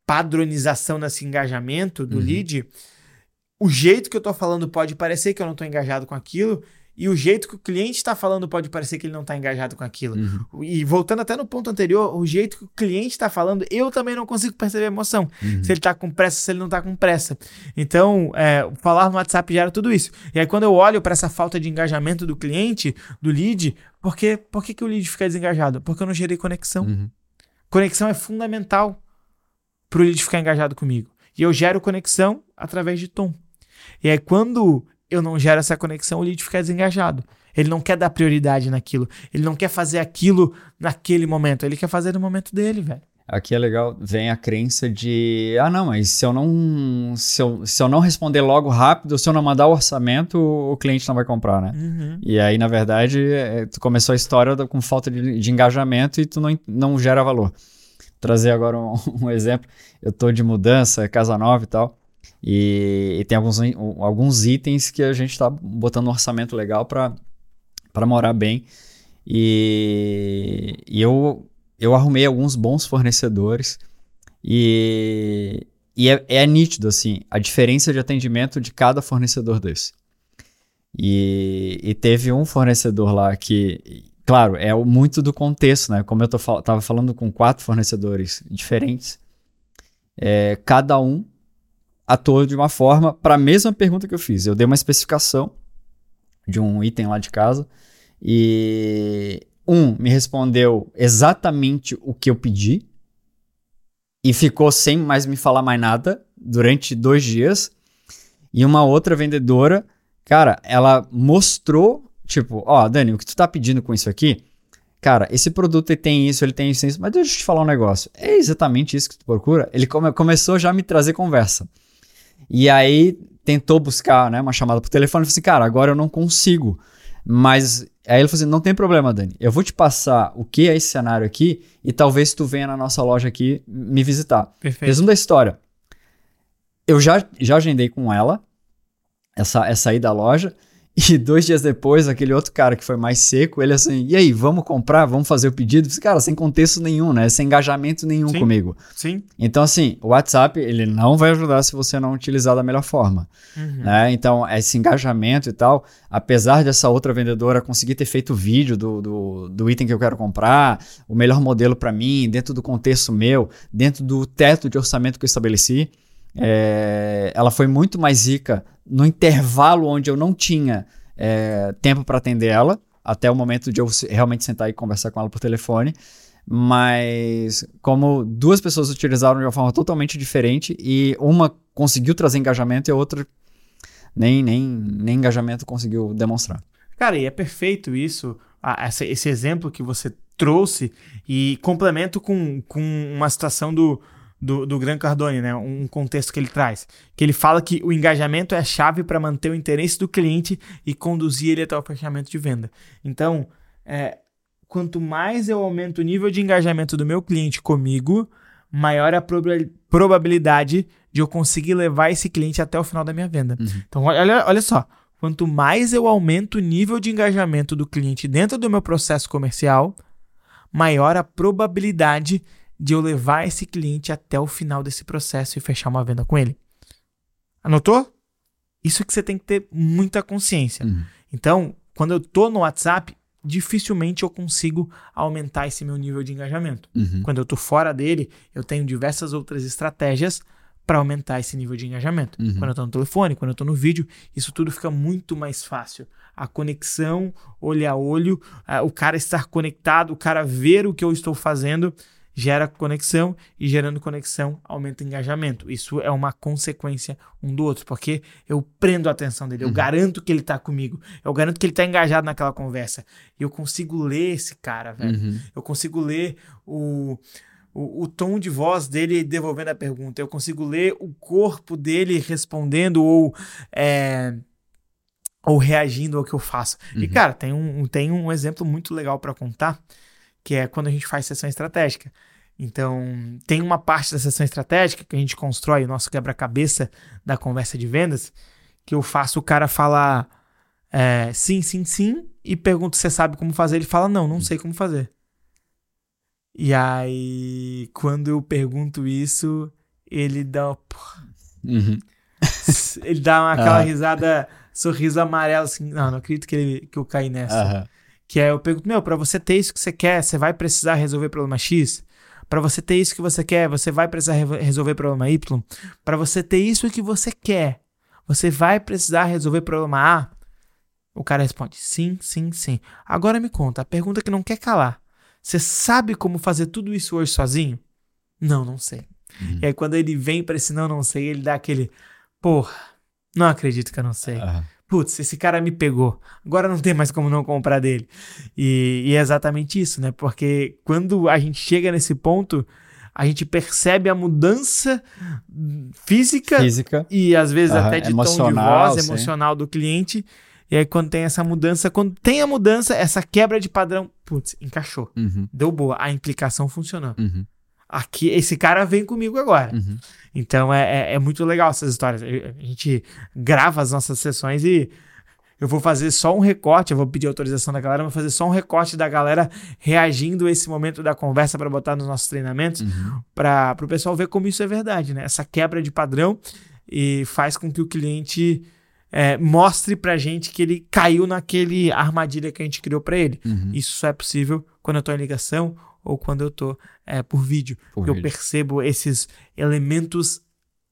padronização nesse engajamento do Uhum. lead, o jeito que eu tô falando pode parecer que eu não tô engajado com aquilo e o jeito que o cliente está falando pode parecer que ele não está engajado com aquilo. Uhum. E voltando até no ponto anterior, o jeito que o cliente está falando, eu também não consigo perceber a emoção. Uhum. Se ele tá com pressa, se ele não tá com pressa. Então, é, falar no WhatsApp gera tudo isso. E aí, quando eu olho para essa falta de engajamento do cliente, do lead, por, que, por que, que o lead fica desengajado? Porque eu não gerei conexão. Uhum. Conexão é fundamental pro lead ficar engajado comigo. E eu gero conexão através de tom. E aí, quando eu não gero essa conexão, o lead fica desengajado. Ele não quer dar prioridade naquilo. Ele não quer fazer aquilo naquele momento. Ele quer fazer no momento dele, velho. Aqui é legal, vem a crença de, ah não, mas se eu não, se eu, se eu não responder logo rápido, se eu não mandar o orçamento, o cliente não vai comprar, né? Uhum. E aí, na verdade, é, tu começou a história com falta de, de engajamento e tu não, não gera valor. Trazer agora um, um exemplo, eu tô de mudança, casa nova e tal, e, e tem alguns, alguns itens que a gente tá botando um orçamento legal para morar bem. E, e eu, eu arrumei alguns bons fornecedores e, e é, é nítido, assim, a diferença de atendimento de cada fornecedor desse. E, e teve um fornecedor lá que, claro, é muito do contexto, né? Como eu tô, tava falando com quatro fornecedores diferentes, é, cada um atuou de uma forma para a mesma pergunta que eu fiz. Eu dei uma especificação de um item lá de casa e um me respondeu exatamente o que eu pedi e ficou sem mais me falar mais nada durante dois dias. E uma outra vendedora, cara, ela mostrou, tipo, ó, Dani, o que tu tá pedindo com isso aqui? Cara, esse produto ele tem isso, ele tem isso, isso, mas deixa eu te falar um negócio. É exatamente isso que tu procura? Ele come- começou já a me trazer conversa. E aí tentou buscar, né, uma chamada por telefone e falou assim, cara, agora eu não consigo. Mas aí ele falou assim, não tem problema, Dani. Eu vou te passar o que é esse cenário aqui e talvez tu venha na nossa loja aqui me visitar. Perfeito. Resumo da história. Eu já, já agendei com ela essa, essa ida à loja. E dois dias depois, aquele outro cara que foi mais seco, ele assim, e aí, vamos comprar? Vamos fazer o pedido? Cara, sem contexto nenhum, né? Sem engajamento nenhum Sim. comigo. Sim. Então, assim, o WhatsApp, ele não vai ajudar se você não utilizar da melhor forma. Uhum. Né? Então, esse engajamento e tal, apesar dessa outra vendedora conseguir ter feito vídeo do, do, do item que eu quero comprar, o melhor modelo para mim, dentro do contexto meu, dentro do teto de orçamento que eu estabeleci, é, ela foi muito mais rica no intervalo onde eu não tinha é, tempo para atender ela, até o momento de eu realmente sentar e conversar com ela por telefone. Mas como duas pessoas utilizaram de uma forma totalmente diferente e uma conseguiu trazer engajamento e a outra nem, nem, nem engajamento conseguiu demonstrar. Cara, e é perfeito isso, esse exemplo que você trouxe, e complemento com, com uma situação do, do, do Gran Cardone, né? Um contexto que ele traz. Que ele fala que o engajamento é a chave para manter o interesse do cliente e conduzir ele até o fechamento de venda. Então, é, quanto mais eu aumento o nível de engajamento do meu cliente comigo, maior a proba- probabilidade de eu conseguir levar esse cliente até o final da minha venda. Então, olha, olha só. Quanto mais eu aumento o nível de engajamento do cliente dentro do meu processo comercial, maior a probabilidade de eu levar esse cliente até o final desse processo e fechar uma venda com ele. Anotou? Isso que você tem que ter muita consciência. Uhum. Então, quando eu tô no WhatsApp, dificilmente eu consigo aumentar esse meu nível de engajamento. Uhum. Quando eu tô fora dele, eu tenho diversas outras estratégias para aumentar esse nível de engajamento. Uhum. Quando eu tô no telefone, quando eu tô no vídeo, isso tudo fica muito mais fácil. A conexão, olho a olho, ah, o cara estar conectado, o cara ver o que eu estou fazendo, gera conexão e gerando conexão aumenta o engajamento. Isso é uma consequência um do outro, porque eu prendo a atenção dele, eu garanto que ele tá comigo, eu garanto que ele tá engajado naquela conversa. E eu consigo ler esse cara, velho. Uhum. Eu consigo ler o, o, o tom de voz dele devolvendo a pergunta. Eu consigo ler o corpo dele respondendo ou, é, ou reagindo ao que eu faço. E, Uhum. cara, tem um, tem um exemplo muito legal para contar, que é quando a gente faz sessão estratégica. Então, tem uma parte da sessão estratégica que a gente constrói, o nosso quebra-cabeça da conversa de vendas, que eu faço o cara falar é, sim, sim, sim, e pergunto se você sabe como fazer. Ele fala, não, não sei como fazer. E aí, quando eu pergunto isso, ele dá, Uhum. ele dá uma- aquela Ah. risada, sorriso amarelo, assim, não, não acredito que, ele, que eu caí nessa. Aham. Que é, eu pergunto, meu, pra você ter isso que você quer, você vai precisar resolver problema X? Pra você ter isso que você quer, você vai precisar re- resolver problema Y? Pra você ter isso que você quer, você vai precisar resolver problema A? O cara responde, sim, sim, sim. Agora me conta, a pergunta que não quer calar. Você sabe como fazer tudo isso hoje sozinho? Não, não sei. Uhum. E aí quando ele vem pra esse não, não sei, ele dá aquele, porra, não acredito que eu não sei. Aham. Putz, esse cara me pegou. Agora não tem mais como não comprar dele. E, e, é exatamente isso, né? Porque quando a gente chega nesse ponto, a gente percebe a mudança física, física. e às vezes uhum, até de tom de voz sim. emocional do cliente. E aí, quando tem essa mudança, quando tem a mudança, essa quebra de padrão, putz, encaixou. Uhum. Deu boa. A implicação funcionou. Uhum. Aqui, esse cara vem comigo agora. Uhum. Então é, é, é, muito legal essas histórias. A gente grava as nossas sessões e eu vou fazer só um recorte, eu vou pedir autorização da galera, vou fazer só um recorte da galera reagindo a esse momento da conversa para botar nos nossos treinamentos, uhum. para o pessoal ver como isso é verdade, né? Essa quebra de padrão e faz com que o cliente é, mostre pra gente que ele caiu naquele armadilha que a gente criou para ele. Uhum. Isso só é possível quando eu tô em ligação ou quando eu tô é, por vídeo. Por eu vídeo. percebo esses elementos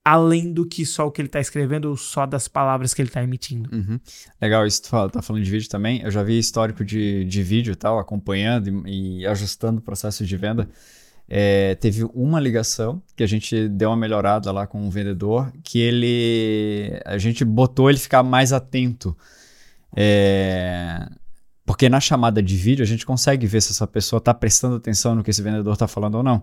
além do que só o que ele tá escrevendo ou só das palavras que ele tá emitindo. Uhum. Legal, isso tu fala, tá falando de vídeo também. Eu já vi histórico de, de vídeo e tal, acompanhando e, e ajustando o processo de venda. É, teve uma ligação que a gente deu uma melhorada lá com o um vendedor, que ele. A gente botou ele ficar mais atento. É, porque na chamada de vídeo a gente consegue ver se essa pessoa está prestando atenção no que esse vendedor está falando ou não.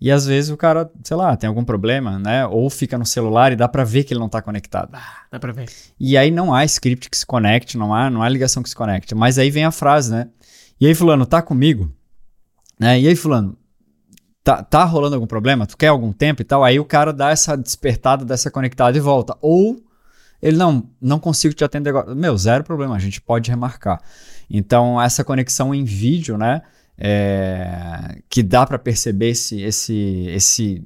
E às vezes o cara, sei lá, tem algum problema, né? Ou fica no celular e dá para ver que ele não tá conectado. Ah, dá pra ver. E aí não há script que se conecte, não há, não há ligação que se conecte. Mas aí vem a frase, né? E aí, fulano, tá comigo? Né? E aí, fulano, tá, tá rolando algum problema? Tu quer algum tempo e tal? Aí o cara dá essa despertada dessa conectada e volta. Ou ele não, não consigo te atender agora. Meu, zero problema, a gente pode remarcar. Então, essa conexão em vídeo, né? É, que dá para perceber esse, esse, esse,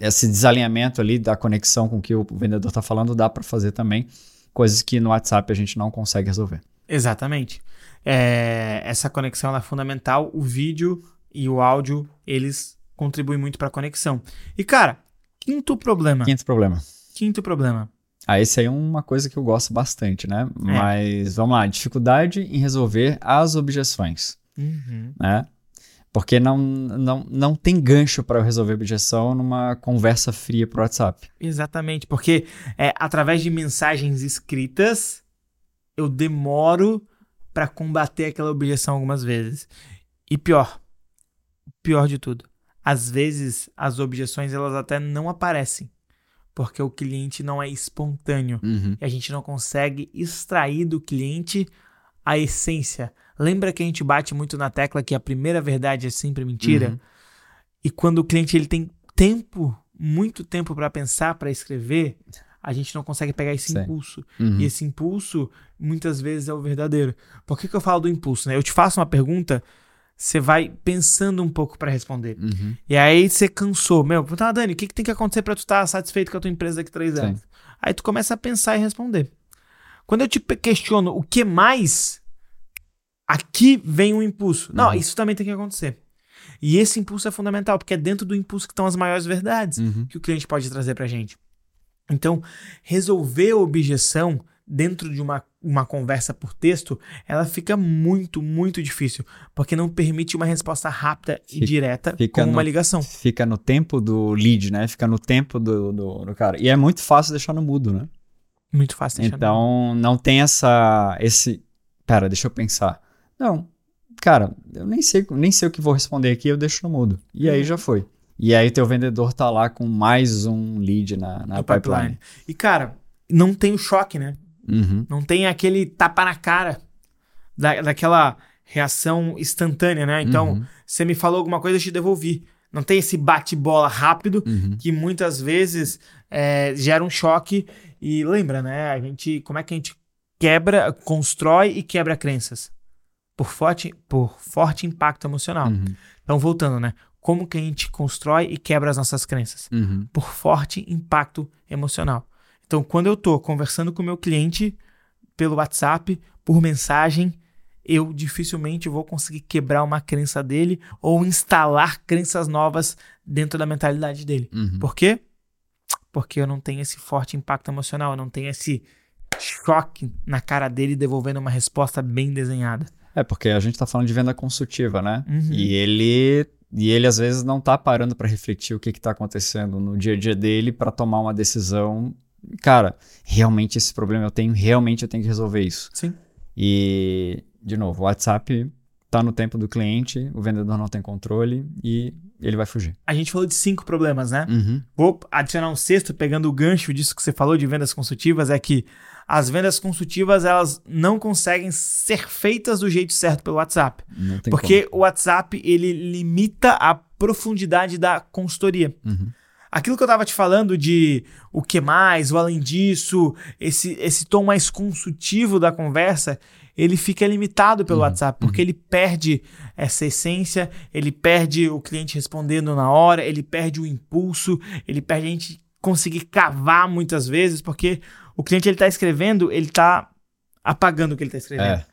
esse desalinhamento ali da conexão com o que o vendedor está falando, dá para fazer também coisas que no WhatsApp a gente não consegue resolver. Exatamente. É, essa conexão é fundamental. O vídeo e o áudio, eles contribuem muito para a conexão. E, cara, quinto problema. Quinto problema. Quinto problema. Ah, esse aí é uma coisa que eu gosto bastante, né? É. Mas vamos lá, dificuldade em resolver as objeções, uhum. né? Porque não, não, não tem gancho para eu resolver objeção numa conversa fria pro WhatsApp. Exatamente, porque é, através de mensagens escritas eu demoro para combater aquela objeção algumas vezes. E pior, pior de tudo, às vezes as objeções elas até não aparecem, porque o cliente não é espontâneo uhum. e a gente não consegue extrair do cliente a essência. Lembra que a gente bate muito na tecla que a primeira verdade é sempre mentira? Uhum. E quando o cliente ele tem tempo, muito tempo para pensar, para escrever, a gente não consegue pegar esse impulso. Uhum. E esse impulso, muitas vezes, é o verdadeiro. Por que, que eu falo do impulso? Né? Eu te faço uma pergunta, você vai pensando um pouco para responder. Uhum. E aí você cansou. Meu, tá, Dani, o que, que tem que acontecer para tu estar satisfeito com a tua empresa daqui a três anos? Sim. Aí tu começa a pensar e responder. Quando eu te questiono o que mais, aqui vem um impulso. Não, Uhum. isso também tem que acontecer. E esse impulso é fundamental, porque é dentro do impulso que estão as maiores verdades Uhum. que o cliente pode trazer pra gente. Então, resolver a objeção dentro de uma, uma conversa por texto, ela fica muito, muito difícil, porque não permite uma resposta rápida e Fica- direta fica como uma no- ligação. Fica no tempo do lead, né? Fica no tempo do, do, do cara. E é muito fácil deixar no mudo, né? Muito fácil deixar no- Então, não tem essa. Esse. Pera, deixa eu pensar. Não, cara, eu nem sei, nem sei o que vou responder aqui, eu deixo no mudo. E aí Uhum. já foi. E aí teu vendedor tá lá com mais um lead na, na no pipeline. E, cara, não tem o choque, né? Uhum. Não tem aquele tapa na cara da, daquela reação instantânea, né? Então, Uhum. você me falou alguma coisa, eu te devolvi. Não tem esse bate-bola rápido Uhum. que muitas vezes é, gera um choque. E lembra, né? A gente, como é que a gente quebra, constrói e quebra crenças? Por forte, por forte impacto emocional. Uhum. Então, voltando, né? Como que a gente constrói e quebra as nossas crenças? Uhum. Por forte impacto emocional. Então, quando eu tô conversando com o meu cliente pelo WhatsApp, por mensagem, eu dificilmente vou conseguir quebrar uma crença dele ou instalar crenças novas dentro da mentalidade dele. Uhum. Por quê? Porque eu não tenho esse forte impacto emocional, eu não tenho esse choque na cara dele devolvendo uma resposta bem desenhada. É, porque a gente tá falando de venda consultiva, né? Uhum. E ele. E ele às vezes não tá parando para refletir o que, que tá acontecendo no dia a dia dele para tomar uma decisão cara, realmente esse problema eu tenho, realmente eu tenho que resolver isso. Sim. E, de novo, o WhatsApp tá no tempo do cliente, o vendedor não tem controle e ele vai fugir. A gente falou de cinco problemas, né? Uhum. Vou adicionar um sexto, pegando o gancho disso que você falou de vendas consultivas, é que as vendas consultivas elas não conseguem ser feitas do jeito certo pelo WhatsApp. Não tem Porque o WhatsApp ele limita a profundidade da consultoria. como. Uhum. Aquilo que eu tava te falando de o que mais, o além disso, esse, esse tom mais consultivo da conversa, ele fica limitado pelo Uhum, WhatsApp, porque ele perde essa essência, ele perde o cliente respondendo na hora, ele perde o impulso, ele perde a gente conseguir cavar muitas vezes, porque o cliente ele tá escrevendo, ele tá apagando o que ele tá escrevendo. É.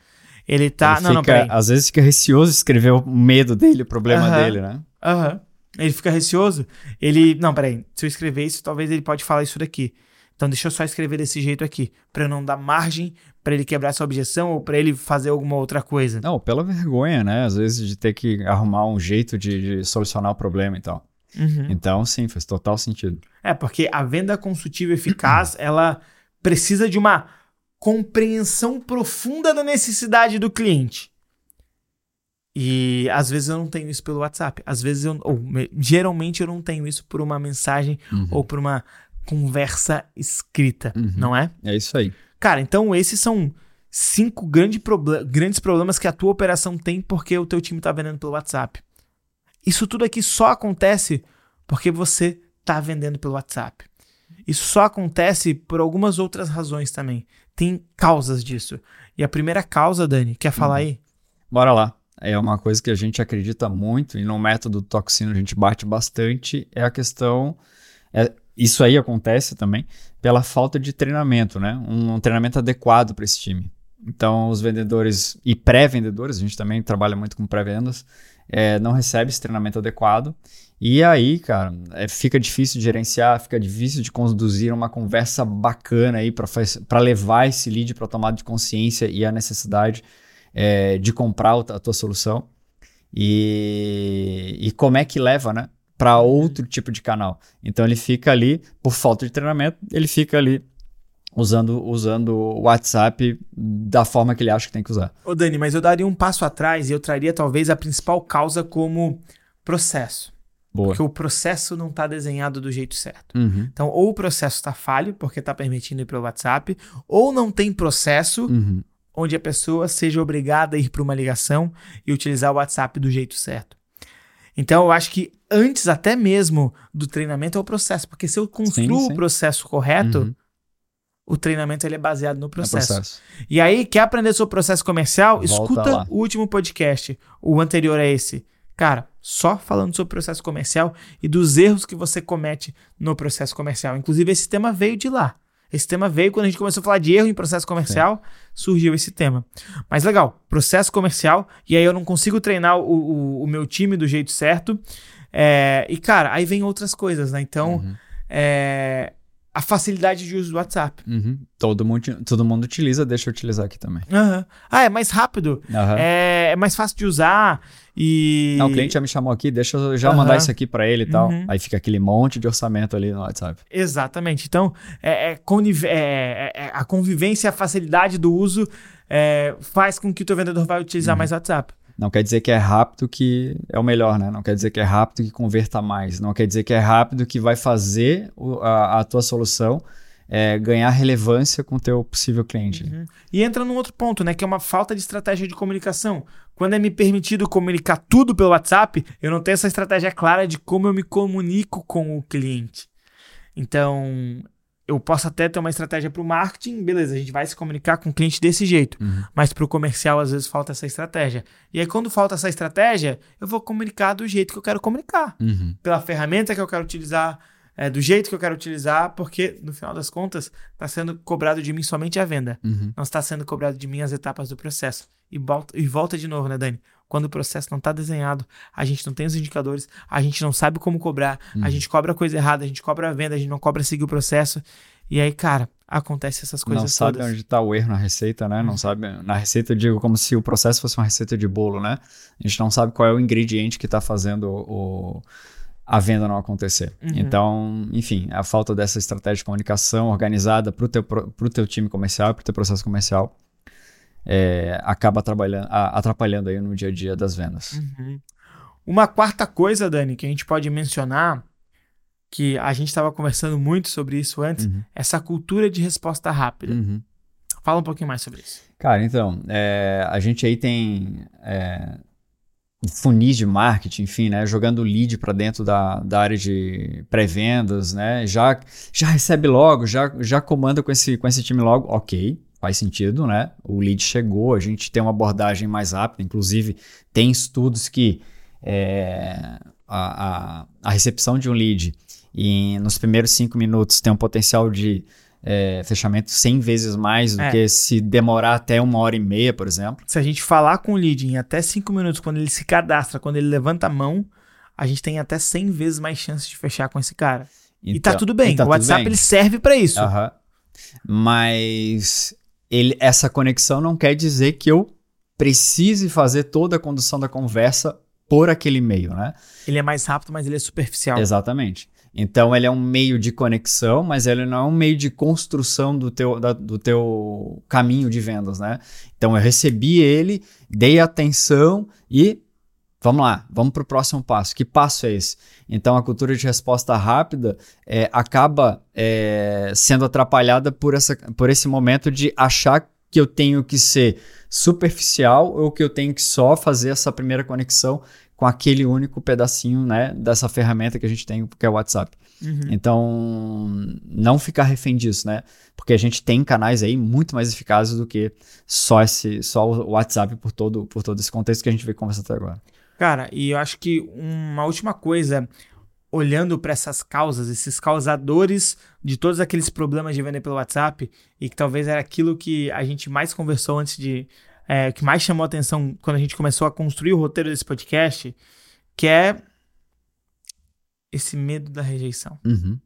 Ele tá. Ele não, não, fica- peraí. Às vezes fica receoso escrever o medo dele, o problema Aham. dele, né? Aham. Ele fica receoso. Ele. Não, peraí. Se eu escrever isso, talvez ele pode falar isso daqui. Então deixa eu só escrever desse jeito aqui. Pra eu não dar margem pra ele quebrar essa objeção ou pra ele fazer alguma outra coisa. Não, pela vergonha, né? Às vezes de ter que arrumar um jeito de, de solucionar o problema e tal. Uhum. Então, sim, faz total sentido. É, porque a venda consultiva eficaz, ela precisa de uma compreensão profunda da necessidade do cliente. E às vezes eu não tenho isso pelo WhatsApp. Às vezes eu. Ou me- geralmente eu não tenho isso por uma mensagem Uhum. ou por uma conversa escrita, Uhum. não é? É isso aí. Cara, então esses são cinco grande proble- grandes problemas que a tua operação tem porque o teu time tá vendendo pelo WhatsApp. Isso tudo aqui só acontece porque você tá vendendo pelo WhatsApp. Isso só acontece por algumas outras razões também. Tem causas disso. E a primeira causa, Dani, quer falar aí? Bora lá. É uma coisa que a gente acredita muito e no método Toxino a gente bate bastante é a questão é, isso aí acontece também pela falta de treinamento, né? Um, um treinamento adequado para esse time. Então, os vendedores e pré-vendedores, a gente também trabalha muito com pré-vendas, é, não recebe esse treinamento adequado. E aí, cara, é, fica difícil de gerenciar, fica difícil de conduzir uma conversa bacana aí para levar esse lead para a tomada de consciência e a necessidade é, de comprar a tua solução. E, e como é que leva, né? Para outro tipo de canal. Então ele fica ali, por falta de treinamento, ele fica ali usando, usando o WhatsApp da forma que ele acha que tem que usar. Ô, Dani, mas eu daria um passo atrás e eu traria talvez a principal causa como processo. Boa. Porque o processo não tá desenhado do jeito certo. Uhum, Então, ou o processo está falho, porque está permitindo ir pelo WhatsApp, ou não tem processo uhum, onde a pessoa seja obrigada a ir para uma ligação e utilizar o WhatsApp do jeito certo. Então, eu acho que antes até mesmo do treinamento é o processo, porque se eu construo sim. o processo correto, uhum. o treinamento ele é baseado no É processo. processo. E aí, quer aprender sobre o processo comercial? Volta Escuta lá. o último podcast, o anterior a esse. Cara, só falando sobre o processo comercial e dos erros que você comete no processo comercial. Inclusive, esse tema veio de lá. Esse tema veio quando a gente começou a falar de erro em processo comercial, surgiu esse tema. Mas legal, processo comercial, e aí eu não consigo treinar o, o, o meu time do jeito certo. É, e, cara, aí vem outras coisas, né? Então, Uhum, é, a facilidade de uso do WhatsApp. uhum. Todo, mundo, todo mundo utiliza, deixa eu utilizar aqui também. Aham. Ah, é mais rápido. Aham. É, é mais fácil de usar e. Não, o cliente já me chamou aqui, deixa eu já mandar isso aqui para ele e tal. Uhum. Aí fica aquele monte de orçamento ali no WhatsApp. Exatamente. Então, é, é é- é- é- a convivência e a facilidade do uso é, faz com que o teu vendedor vai utilizar Uhum. mais WhatsApp. Não quer dizer que é rápido que é o melhor, né? Não quer dizer que é rápido que converta mais. Não quer dizer que é rápido que vai fazer a, a tua solução é, ganhar relevância com o teu possível cliente. Uhum. E entra num outro ponto, né? Que é uma falta de estratégia de comunicação. Quando é me permitido comunicar tudo pelo WhatsApp, eu não tenho essa estratégia clara de como eu me comunico com o cliente. Então, eu posso até ter uma estratégia para o marketing, beleza, a gente vai se comunicar com o cliente desse jeito. Uhum. Mas para o comercial, às vezes, falta essa estratégia. E aí, quando falta essa estratégia, eu vou comunicar do jeito que eu quero comunicar. Uhum. Pela ferramenta que eu quero utilizar, é, do jeito que eu quero utilizar, porque, no final das contas, está sendo cobrado de mim somente a venda. Uhum. Não está sendo cobrado de mim as etapas do processo. E volta, e volta de novo, né, Dani? Quando o processo não está desenhado, a gente não tem os indicadores, a gente não sabe como cobrar, a Uhum. gente cobra coisa errada, a gente cobra a venda, a gente não cobra seguir o processo. E aí, cara, acontece essas coisas Não sabe todas. onde está o erro na receita, né? Não sabe. Na receita eu digo como se o processo fosse uma receita de bolo, né? A gente não sabe qual é o ingrediente que está fazendo o, a venda não acontecer. Uhum. Então, enfim, a falta dessa estratégia de comunicação organizada para o teu, pro teu time comercial, para o teu processo comercial, é, acaba atrapalhando, atrapalhando aí no dia a dia das vendas. Uhum. Uma quarta coisa, Dani, que a gente pode mencionar, que a gente estava conversando muito sobre isso antes, Uhum. essa cultura de resposta rápida. Uhum. Fala um pouquinho mais sobre isso. Cara, então, é, a gente aí tem é, funis de marketing, enfim, né? Jogando lead para dentro da, da área de pré-vendas, né? Já, já recebe logo, já, já comanda com esse, com esse time logo, ok, faz sentido, né? O lead chegou, a gente tem uma abordagem mais rápida, inclusive tem estudos que é, a, a, a recepção de um lead e nos primeiros cinco minutos tem um potencial de é, fechamento 100 vezes mais do É. que se demorar até uma hora e meia, por exemplo. Se a gente falar com o lead em até 5 minutos, quando ele se cadastra, quando ele levanta a mão, a gente tem até 100 vezes mais chances de fechar com esse cara. e tá Então- tudo bem. tá o WhatsApp bem. ele serve para isso. Aham. Mas ele, essa conexão não quer dizer que eu precise fazer toda a condução da conversa por aquele meio, né? Ele é mais rápido, mas ele é superficial. Exatamente. Então ele é um meio de conexão, mas ele não é um meio de construção do teu, da- do teu caminho de vendas, né? Então eu recebi ele, dei atenção e vamos lá, vamos para o próximo passo. Que passo é esse? Então a cultura de resposta rápida é, acaba é, sendo atrapalhada por, essa, por esse momento de achar que eu tenho que ser superficial ou que eu tenho que só fazer essa primeira conexão com aquele único pedacinho né, dessa ferramenta que a gente tem, que é o WhatsApp. Uhum. Então, não ficar refém disso, né? Porque a gente tem canais aí muito mais eficazes do que só esse, só o WhatsApp por todo, por todo esse contexto que a gente veio conversar até agora. Cara, e eu acho que uma última coisa, olhando para essas causas, esses causadores de todos aqueles problemas de vender pelo WhatsApp, e que talvez era aquilo que a gente mais conversou antes de. É, que mais chamou a atenção quando a gente começou a construir o roteiro desse podcast, que é esse medo da rejeição. Uhum.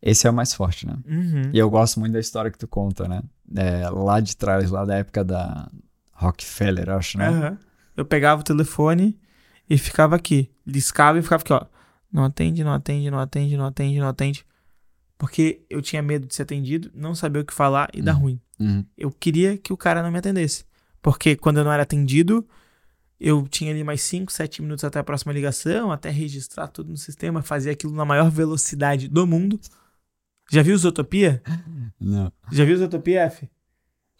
Esse é o mais forte, né? Uhum. E eu gosto muito da história que tu conta, né? É, lá de trás, lá da época da Rockefeller, acho, né? Aham. Eu pegava o telefone e ficava aqui. Liscava e ficava aqui, ó. Não atende, não atende, não atende, não atende, não atende. Porque eu tinha medo de ser atendido, não saber o que falar e dar ruim. Uhum. Eu queria que o cara não me atendesse. Porque quando eu não era atendido, eu tinha ali mais 5, 7 minutos até a próxima ligação, até registrar tudo no sistema, fazer aquilo na maior velocidade do mundo. Já viu Zootopia? Não. Já viu Zootopia, F?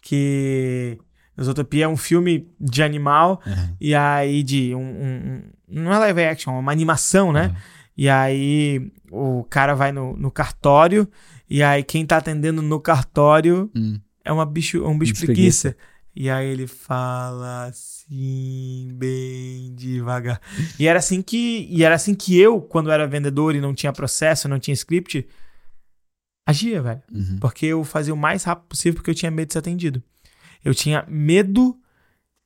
Que. Zootopia é um filme de animal Uhum. e aí de um, um- não é live action, é uma animação, né? Uhum. E aí o cara vai no, no cartório e aí quem tá atendendo no cartório Hum. é uma bicho, um bicho Bicho preguiça. E aí ele fala assim, bem devagar. E era assim que, e era assim que eu, quando era vendedor e não tinha processo, não tinha script, agia, velho. Uhum. Porque eu fazia o mais rápido possível porque eu tinha medo de ser atendido. Eu tinha medo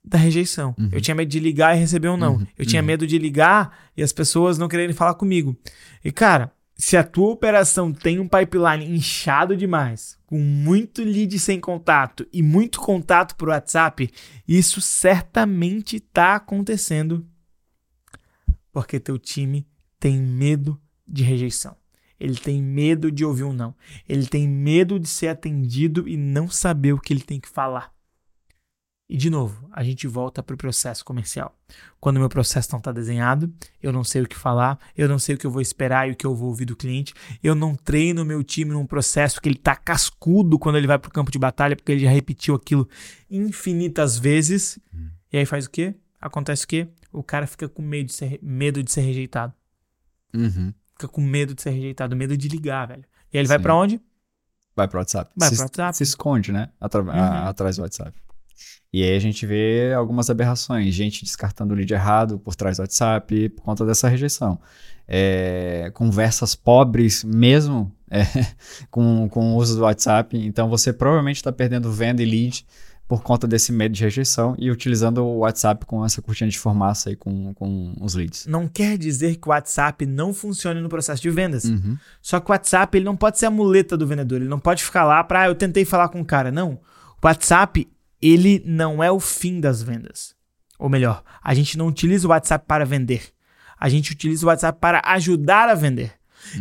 da rejeição. Uhum. Eu tinha medo de ligar e receber um não. Uhum. Eu tinha Uhum. medo de ligar e as pessoas não quererem falar comigo. E cara, se a tua operação tem um pipeline inchado demais, com muito lead sem contato e muito contato por WhatsApp, isso certamente tá acontecendo porque teu time tem medo de rejeição. Ele tem medo de ouvir um não. Ele tem medo de ser atendido e não saber o que ele tem que falar. E de novo, a gente volta para o processo comercial. Quando o meu processo não está desenhado, eu não sei o que falar, eu não sei o que eu vou esperar e o que eu vou ouvir do cliente, eu não treino o meu time num processo que ele tá cascudo quando ele vai para o campo de batalha, porque ele já repetiu aquilo infinitas vezes. E aí faz o quê? Acontece o quê? O cara fica com medo de ser, medo de ser rejeitado. Uhum. Fica com medo de ser rejeitado, medo de ligar, velho. E aí ele vai Sim. para onde? Vai pro WhatsApp. Vai pro WhatsApp. Se esconde, né? Atra- Uhum. atrás do WhatsApp. E aí a gente vê algumas aberrações, gente descartando o lead errado por trás do WhatsApp por conta dessa rejeição. É, conversas pobres mesmo é, com, com o uso do WhatsApp. Então você provavelmente está perdendo venda e lead por conta desse medo de rejeição e utilizando o WhatsApp com essa cortina de fumaça aí com, com os leads. Não quer dizer que o WhatsApp não funcione no processo de vendas. Uhum. Só que o WhatsApp ele não pode ser a muleta do vendedor. Ele não pode ficar lá para ah, eu tentei falar com o cara. Não. O WhatsApp ele não é o fim das vendas. Ou melhor, a gente não utiliza o WhatsApp para vender. A gente utiliza o WhatsApp para ajudar a vender.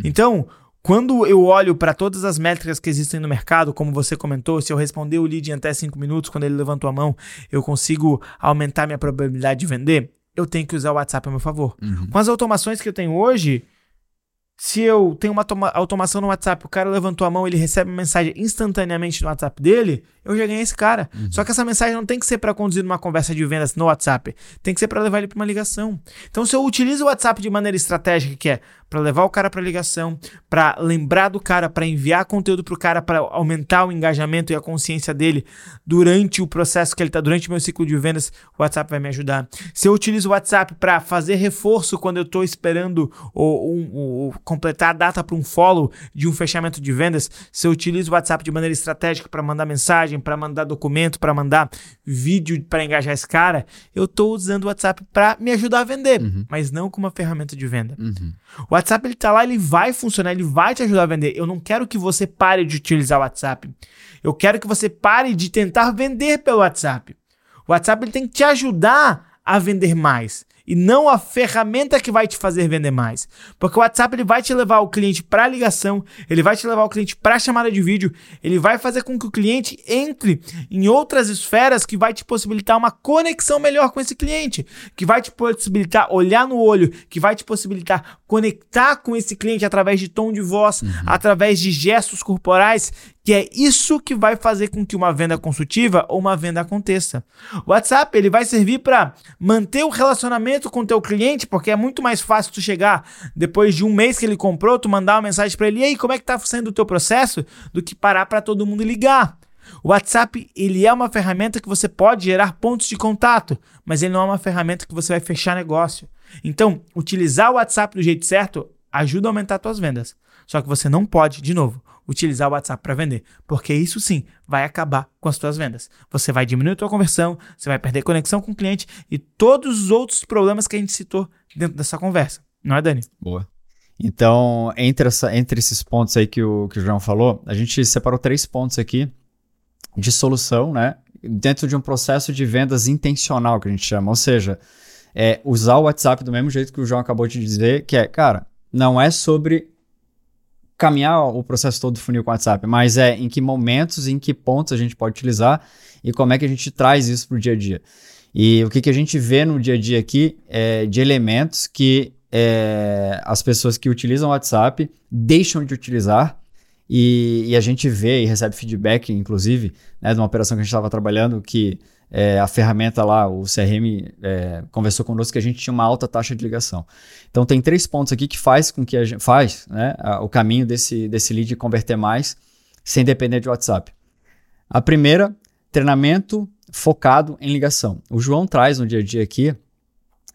Então, quando eu olho para todas as métricas que existem no mercado, como você comentou, se eu responder o lead em até 5 minutos, quando ele levantou a mão, eu consigo aumentar minha probabilidade de vender, eu tenho que usar o WhatsApp a meu favor. Uhum. Com as automações que eu tenho hoje, se eu tenho uma automação no WhatsApp, o cara levantou a mão, ele recebe uma mensagem instantaneamente no WhatsApp dele, eu já ganhei esse cara. Uhum. Só que essa mensagem não tem que ser para conduzir uma conversa de vendas no WhatsApp, tem que ser para levar ele para uma ligação. Então, se eu utilizo o WhatsApp de maneira estratégica, que é para levar o cara para ligação, para lembrar do cara, para enviar conteúdo para o cara, para aumentar o engajamento e a consciência dele durante o processo que ele está, durante o meu ciclo de vendas, o WhatsApp vai me ajudar. Se eu utilizo o WhatsApp para fazer reforço quando eu estou esperando ou, ou, completar a data para um follow de um fechamento de vendas, se eu utilizo o WhatsApp de maneira estratégica para mandar mensagem, para mandar documento, para mandar vídeo para engajar esse cara, eu estou usando o WhatsApp para me ajudar a vender, uhum. mas não como uma ferramenta de venda. Uhum. O WhatsApp ele tá lá, ele vai funcionar, ele vai te ajudar a vender. Eu não quero que você pare de utilizar o WhatsApp. Eu quero que você pare de tentar vender pelo WhatsApp. O WhatsApp ele tem que te ajudar a vender mais e não a ferramenta que vai te fazer vender mais. Porque o WhatsApp ele vai te levar o cliente para ligação, ele vai te levar o cliente para chamada de vídeo, ele vai fazer com que o cliente entre em outras esferas que vai te possibilitar uma conexão melhor com esse cliente, que vai te possibilitar olhar no olho, que vai te possibilitar conectar com esse cliente através de tom de voz, uhum. através de gestos corporais, que é isso que vai fazer com que uma venda consultiva ou uma venda aconteça. O WhatsApp ele vai servir para manter o relacionamento com o teu cliente, porque é muito mais fácil tu chegar depois de um mês que ele comprou, tu mandar uma mensagem para ele, e aí, como é que tá sendo o teu processo, do que parar para todo mundo ligar. O WhatsApp ele é uma ferramenta que você pode gerar pontos de contato, mas ele não é uma ferramenta que você vai fechar negócio. Então, utilizar o WhatsApp do jeito certo ajuda a aumentar suas vendas. Só que você não pode, de novo, utilizar o WhatsApp para vender, porque isso sim vai acabar com as suas vendas. Você vai diminuir a tua conversão, você vai perder conexão com o cliente e todos os outros problemas que a gente citou dentro dessa conversa. Não é, Dani? Boa. Então, entre, essa, entre esses pontos aí que o, que o João falou, a gente separou três pontos aqui de solução, né? Dentro de um processo de vendas intencional, que a gente chama. Ou seja, é usar o WhatsApp do mesmo jeito que o João acabou de dizer, que é, cara, não é sobre caminhar o processo todo do funil com o WhatsApp, mas é em que momentos, em que pontos a gente pode utilizar e como é que a gente traz isso para o dia a dia. E o que, que a gente vê no dia a dia aqui é de elementos que é, as pessoas que utilizam o WhatsApp deixam de utilizar e, e, a gente vê e recebe feedback, inclusive, né, de uma operação que a gente estava trabalhando, que é, a ferramenta lá, o CRM, é, conversou conosco que a gente tinha uma alta taxa de ligação. Então tem três pontos aqui que faz com que a gente faz né, a, o caminho desse, desse lead converter mais sem depender de WhatsApp. A primeira, treinamento focado em ligação. O João traz no dia a dia aqui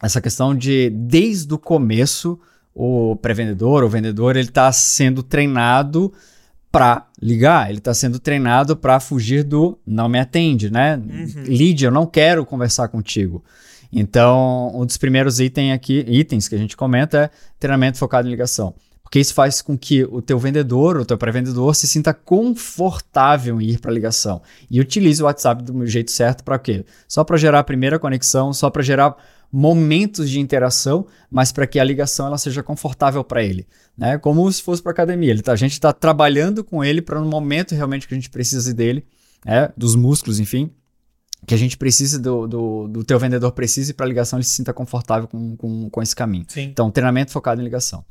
essa questão de desde o começo o pré-vendedor, o vendedor, ele está sendo treinado para ligar, ele está sendo treinado para fugir do não me atende, né? Uhum. Lead, eu não quero conversar contigo. Então, um dos primeiros itens aqui, itens que a gente comenta é treinamento focado em ligação. Porque isso faz com que o teu vendedor, o teu pré-vendedor, se sinta confortável em ir para a ligação. E utilize o WhatsApp do jeito certo para quê? Só para gerar a primeira conexão, só para gerar momentos de interação, mas para que a ligação ela seja confortável para ele, né? Como se fosse para academia. Ele tá, a gente está trabalhando com ele para no momento realmente que a gente precisa dele, né? dos músculos, enfim, que a gente precisa do, do, do teu vendedor precise para a ligação ele se sinta confortável com, com, com esse caminho. Sim. Então, treinamento focado em ligação.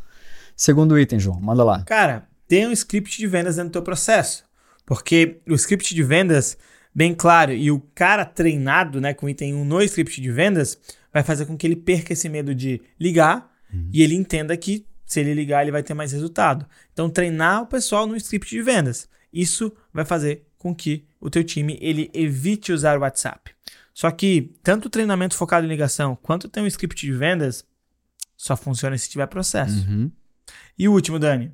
Segundo item, João, manda lá. Cara, tem um script de vendas dentro do teu processo. Porque o script de vendas, bem claro, e o cara treinado né, com item 1 no script de vendas, vai fazer com que ele perca esse medo de ligar uhum. e ele entenda que se ele ligar ele vai ter mais resultado. Então treinar o pessoal no script de vendas. Isso vai fazer com que o teu time ele evite usar o WhatsApp. Só que tanto o treinamento focado em ligação quanto tem um script de vendas só funciona se tiver processo. Uhum. E o último, Dani?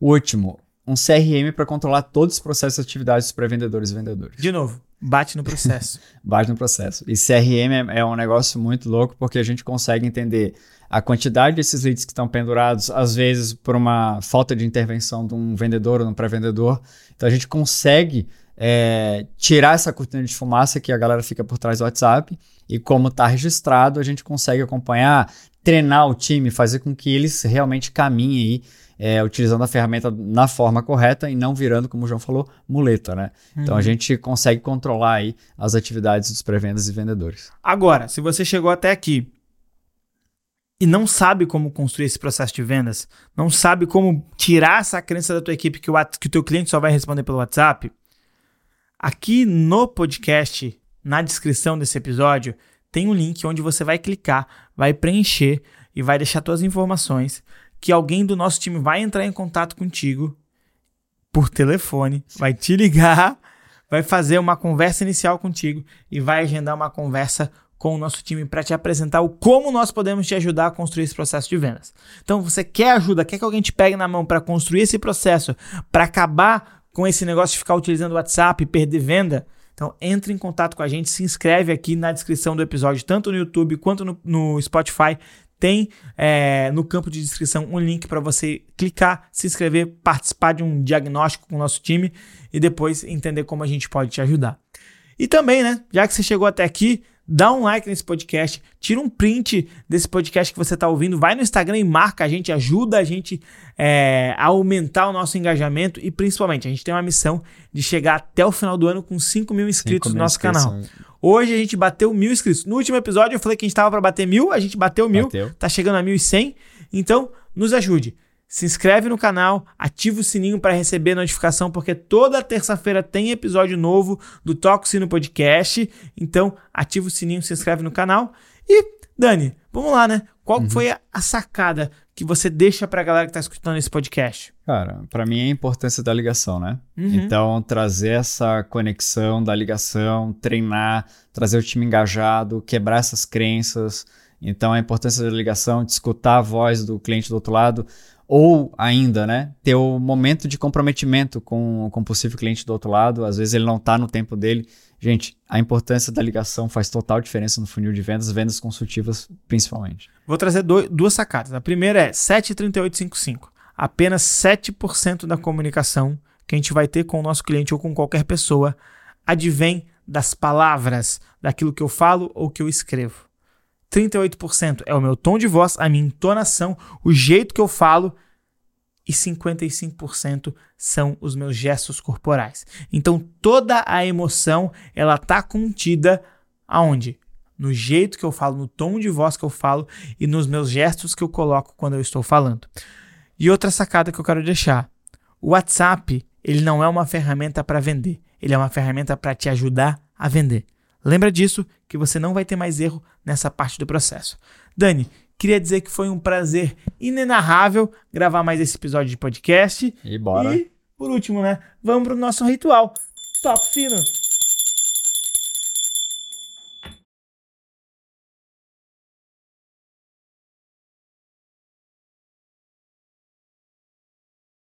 O último, um CRM para controlar todos os processos e atividades para vendedores e vendedores. De novo, Bate no processo. Bate no processo. E CRM é, é, um negócio muito louco porque a gente consegue entender a quantidade desses leads que estão pendurados, às vezes por uma falta de intervenção de um vendedor ou um pré-vendedor. Então a gente consegue é, tirar essa cortina de fumaça que a galera fica por trás do WhatsApp e como está registrado, a gente consegue acompanhar treinar o time, fazer com que eles realmente caminhem aí é, utilizando a ferramenta na forma correta e não virando, como o João falou, muleta, né? Uhum. Então a uhum. gente consegue controlar aí as atividades dos pré-vendas e vendedores. Agora, se você chegou até aqui e não sabe como construir esse processo de vendas, não sabe como tirar essa crença da tua equipe que o, que o teu cliente só vai responder pelo WhatsApp, aqui no podcast, na descrição desse episódio, tem um link onde você vai clicar, vai preencher e vai deixar suas informações que alguém do nosso time vai entrar em contato contigo por telefone, vai te ligar, vai fazer uma conversa inicial contigo e vai agendar uma conversa com o nosso time para te apresentar o como nós podemos te ajudar a construir esse processo de vendas. Então, você quer ajuda, quer que alguém te pegue na mão para construir esse processo, para acabar com esse negócio de ficar utilizando o WhatsApp e perder venda? Então, entre em contato com a gente, se inscreve aqui na descrição do episódio, tanto no YouTube quanto no, no Spotify tem é, no campo de descrição um link para você clicar, se inscrever, participar de um diagnóstico com o nosso time e depois entender como a gente pode te ajudar. E também, né, já que você chegou até aqui, dá um like nesse podcast, tira um print desse podcast que você está ouvindo, vai no Instagram e marca a gente, ajuda a gente é, a aumentar o nosso engajamento e principalmente a gente tem uma missão de chegar até o final do ano com 5 mil inscritos 5 mil no nosso canal. Hoje a gente bateu mil inscritos. No último episódio eu falei que a gente estava para bater mil, a gente bateu mil, bateu. tá chegando a mil e cem. Então nos ajude se inscreve no canal, ativa o sininho para receber notificação, porque toda terça-feira tem episódio novo do Toco Sino Podcast. Então, ativa o sininho, se inscreve no canal. E, Dani, vamos lá, né? Qual uhum. foi a, sacada que você deixa para a galera que está escutando esse podcast? Cara, para mim é a importância da ligação, né? Uhum. Então, trazer essa conexão da ligação, treinar, trazer o time engajado, quebrar essas crenças. Então, a importância da ligação, de escutar a voz do cliente do outro lado ou ainda, né, ter o momento de comprometimento com, com o possível cliente do outro lado. Às vezes ele não está no tempo dele. Gente, a importância da ligação faz total diferença no funil de vendas, vendas consultivas principalmente. Vou trazer duas sacadas. A primeira é 73855. Apenas 7% da comunicação que a gente vai ter com o nosso cliente ou com qualquer pessoa advém das palavras, daquilo que eu falo ou que eu escrevo. 38% é o meu tom de voz, a minha entonação, o jeito que eu falo e 55% são os meus gestos corporais. Então toda a emoção ela tá contida aonde? No jeito que eu falo, no tom de voz que eu falo e nos meus gestos que eu coloco quando eu estou falando. E outra sacada que eu quero deixar: o WhatsApp ele não é uma ferramenta para vender, ele é uma ferramenta para te ajudar a vender. Lembra disso que você não vai ter mais erro nessa parte do processo. Dani, queria dizer que foi um prazer inenarrável gravar mais esse episódio de podcast. E bora. E, por último, né? Vamos pro nosso ritual. Top fino.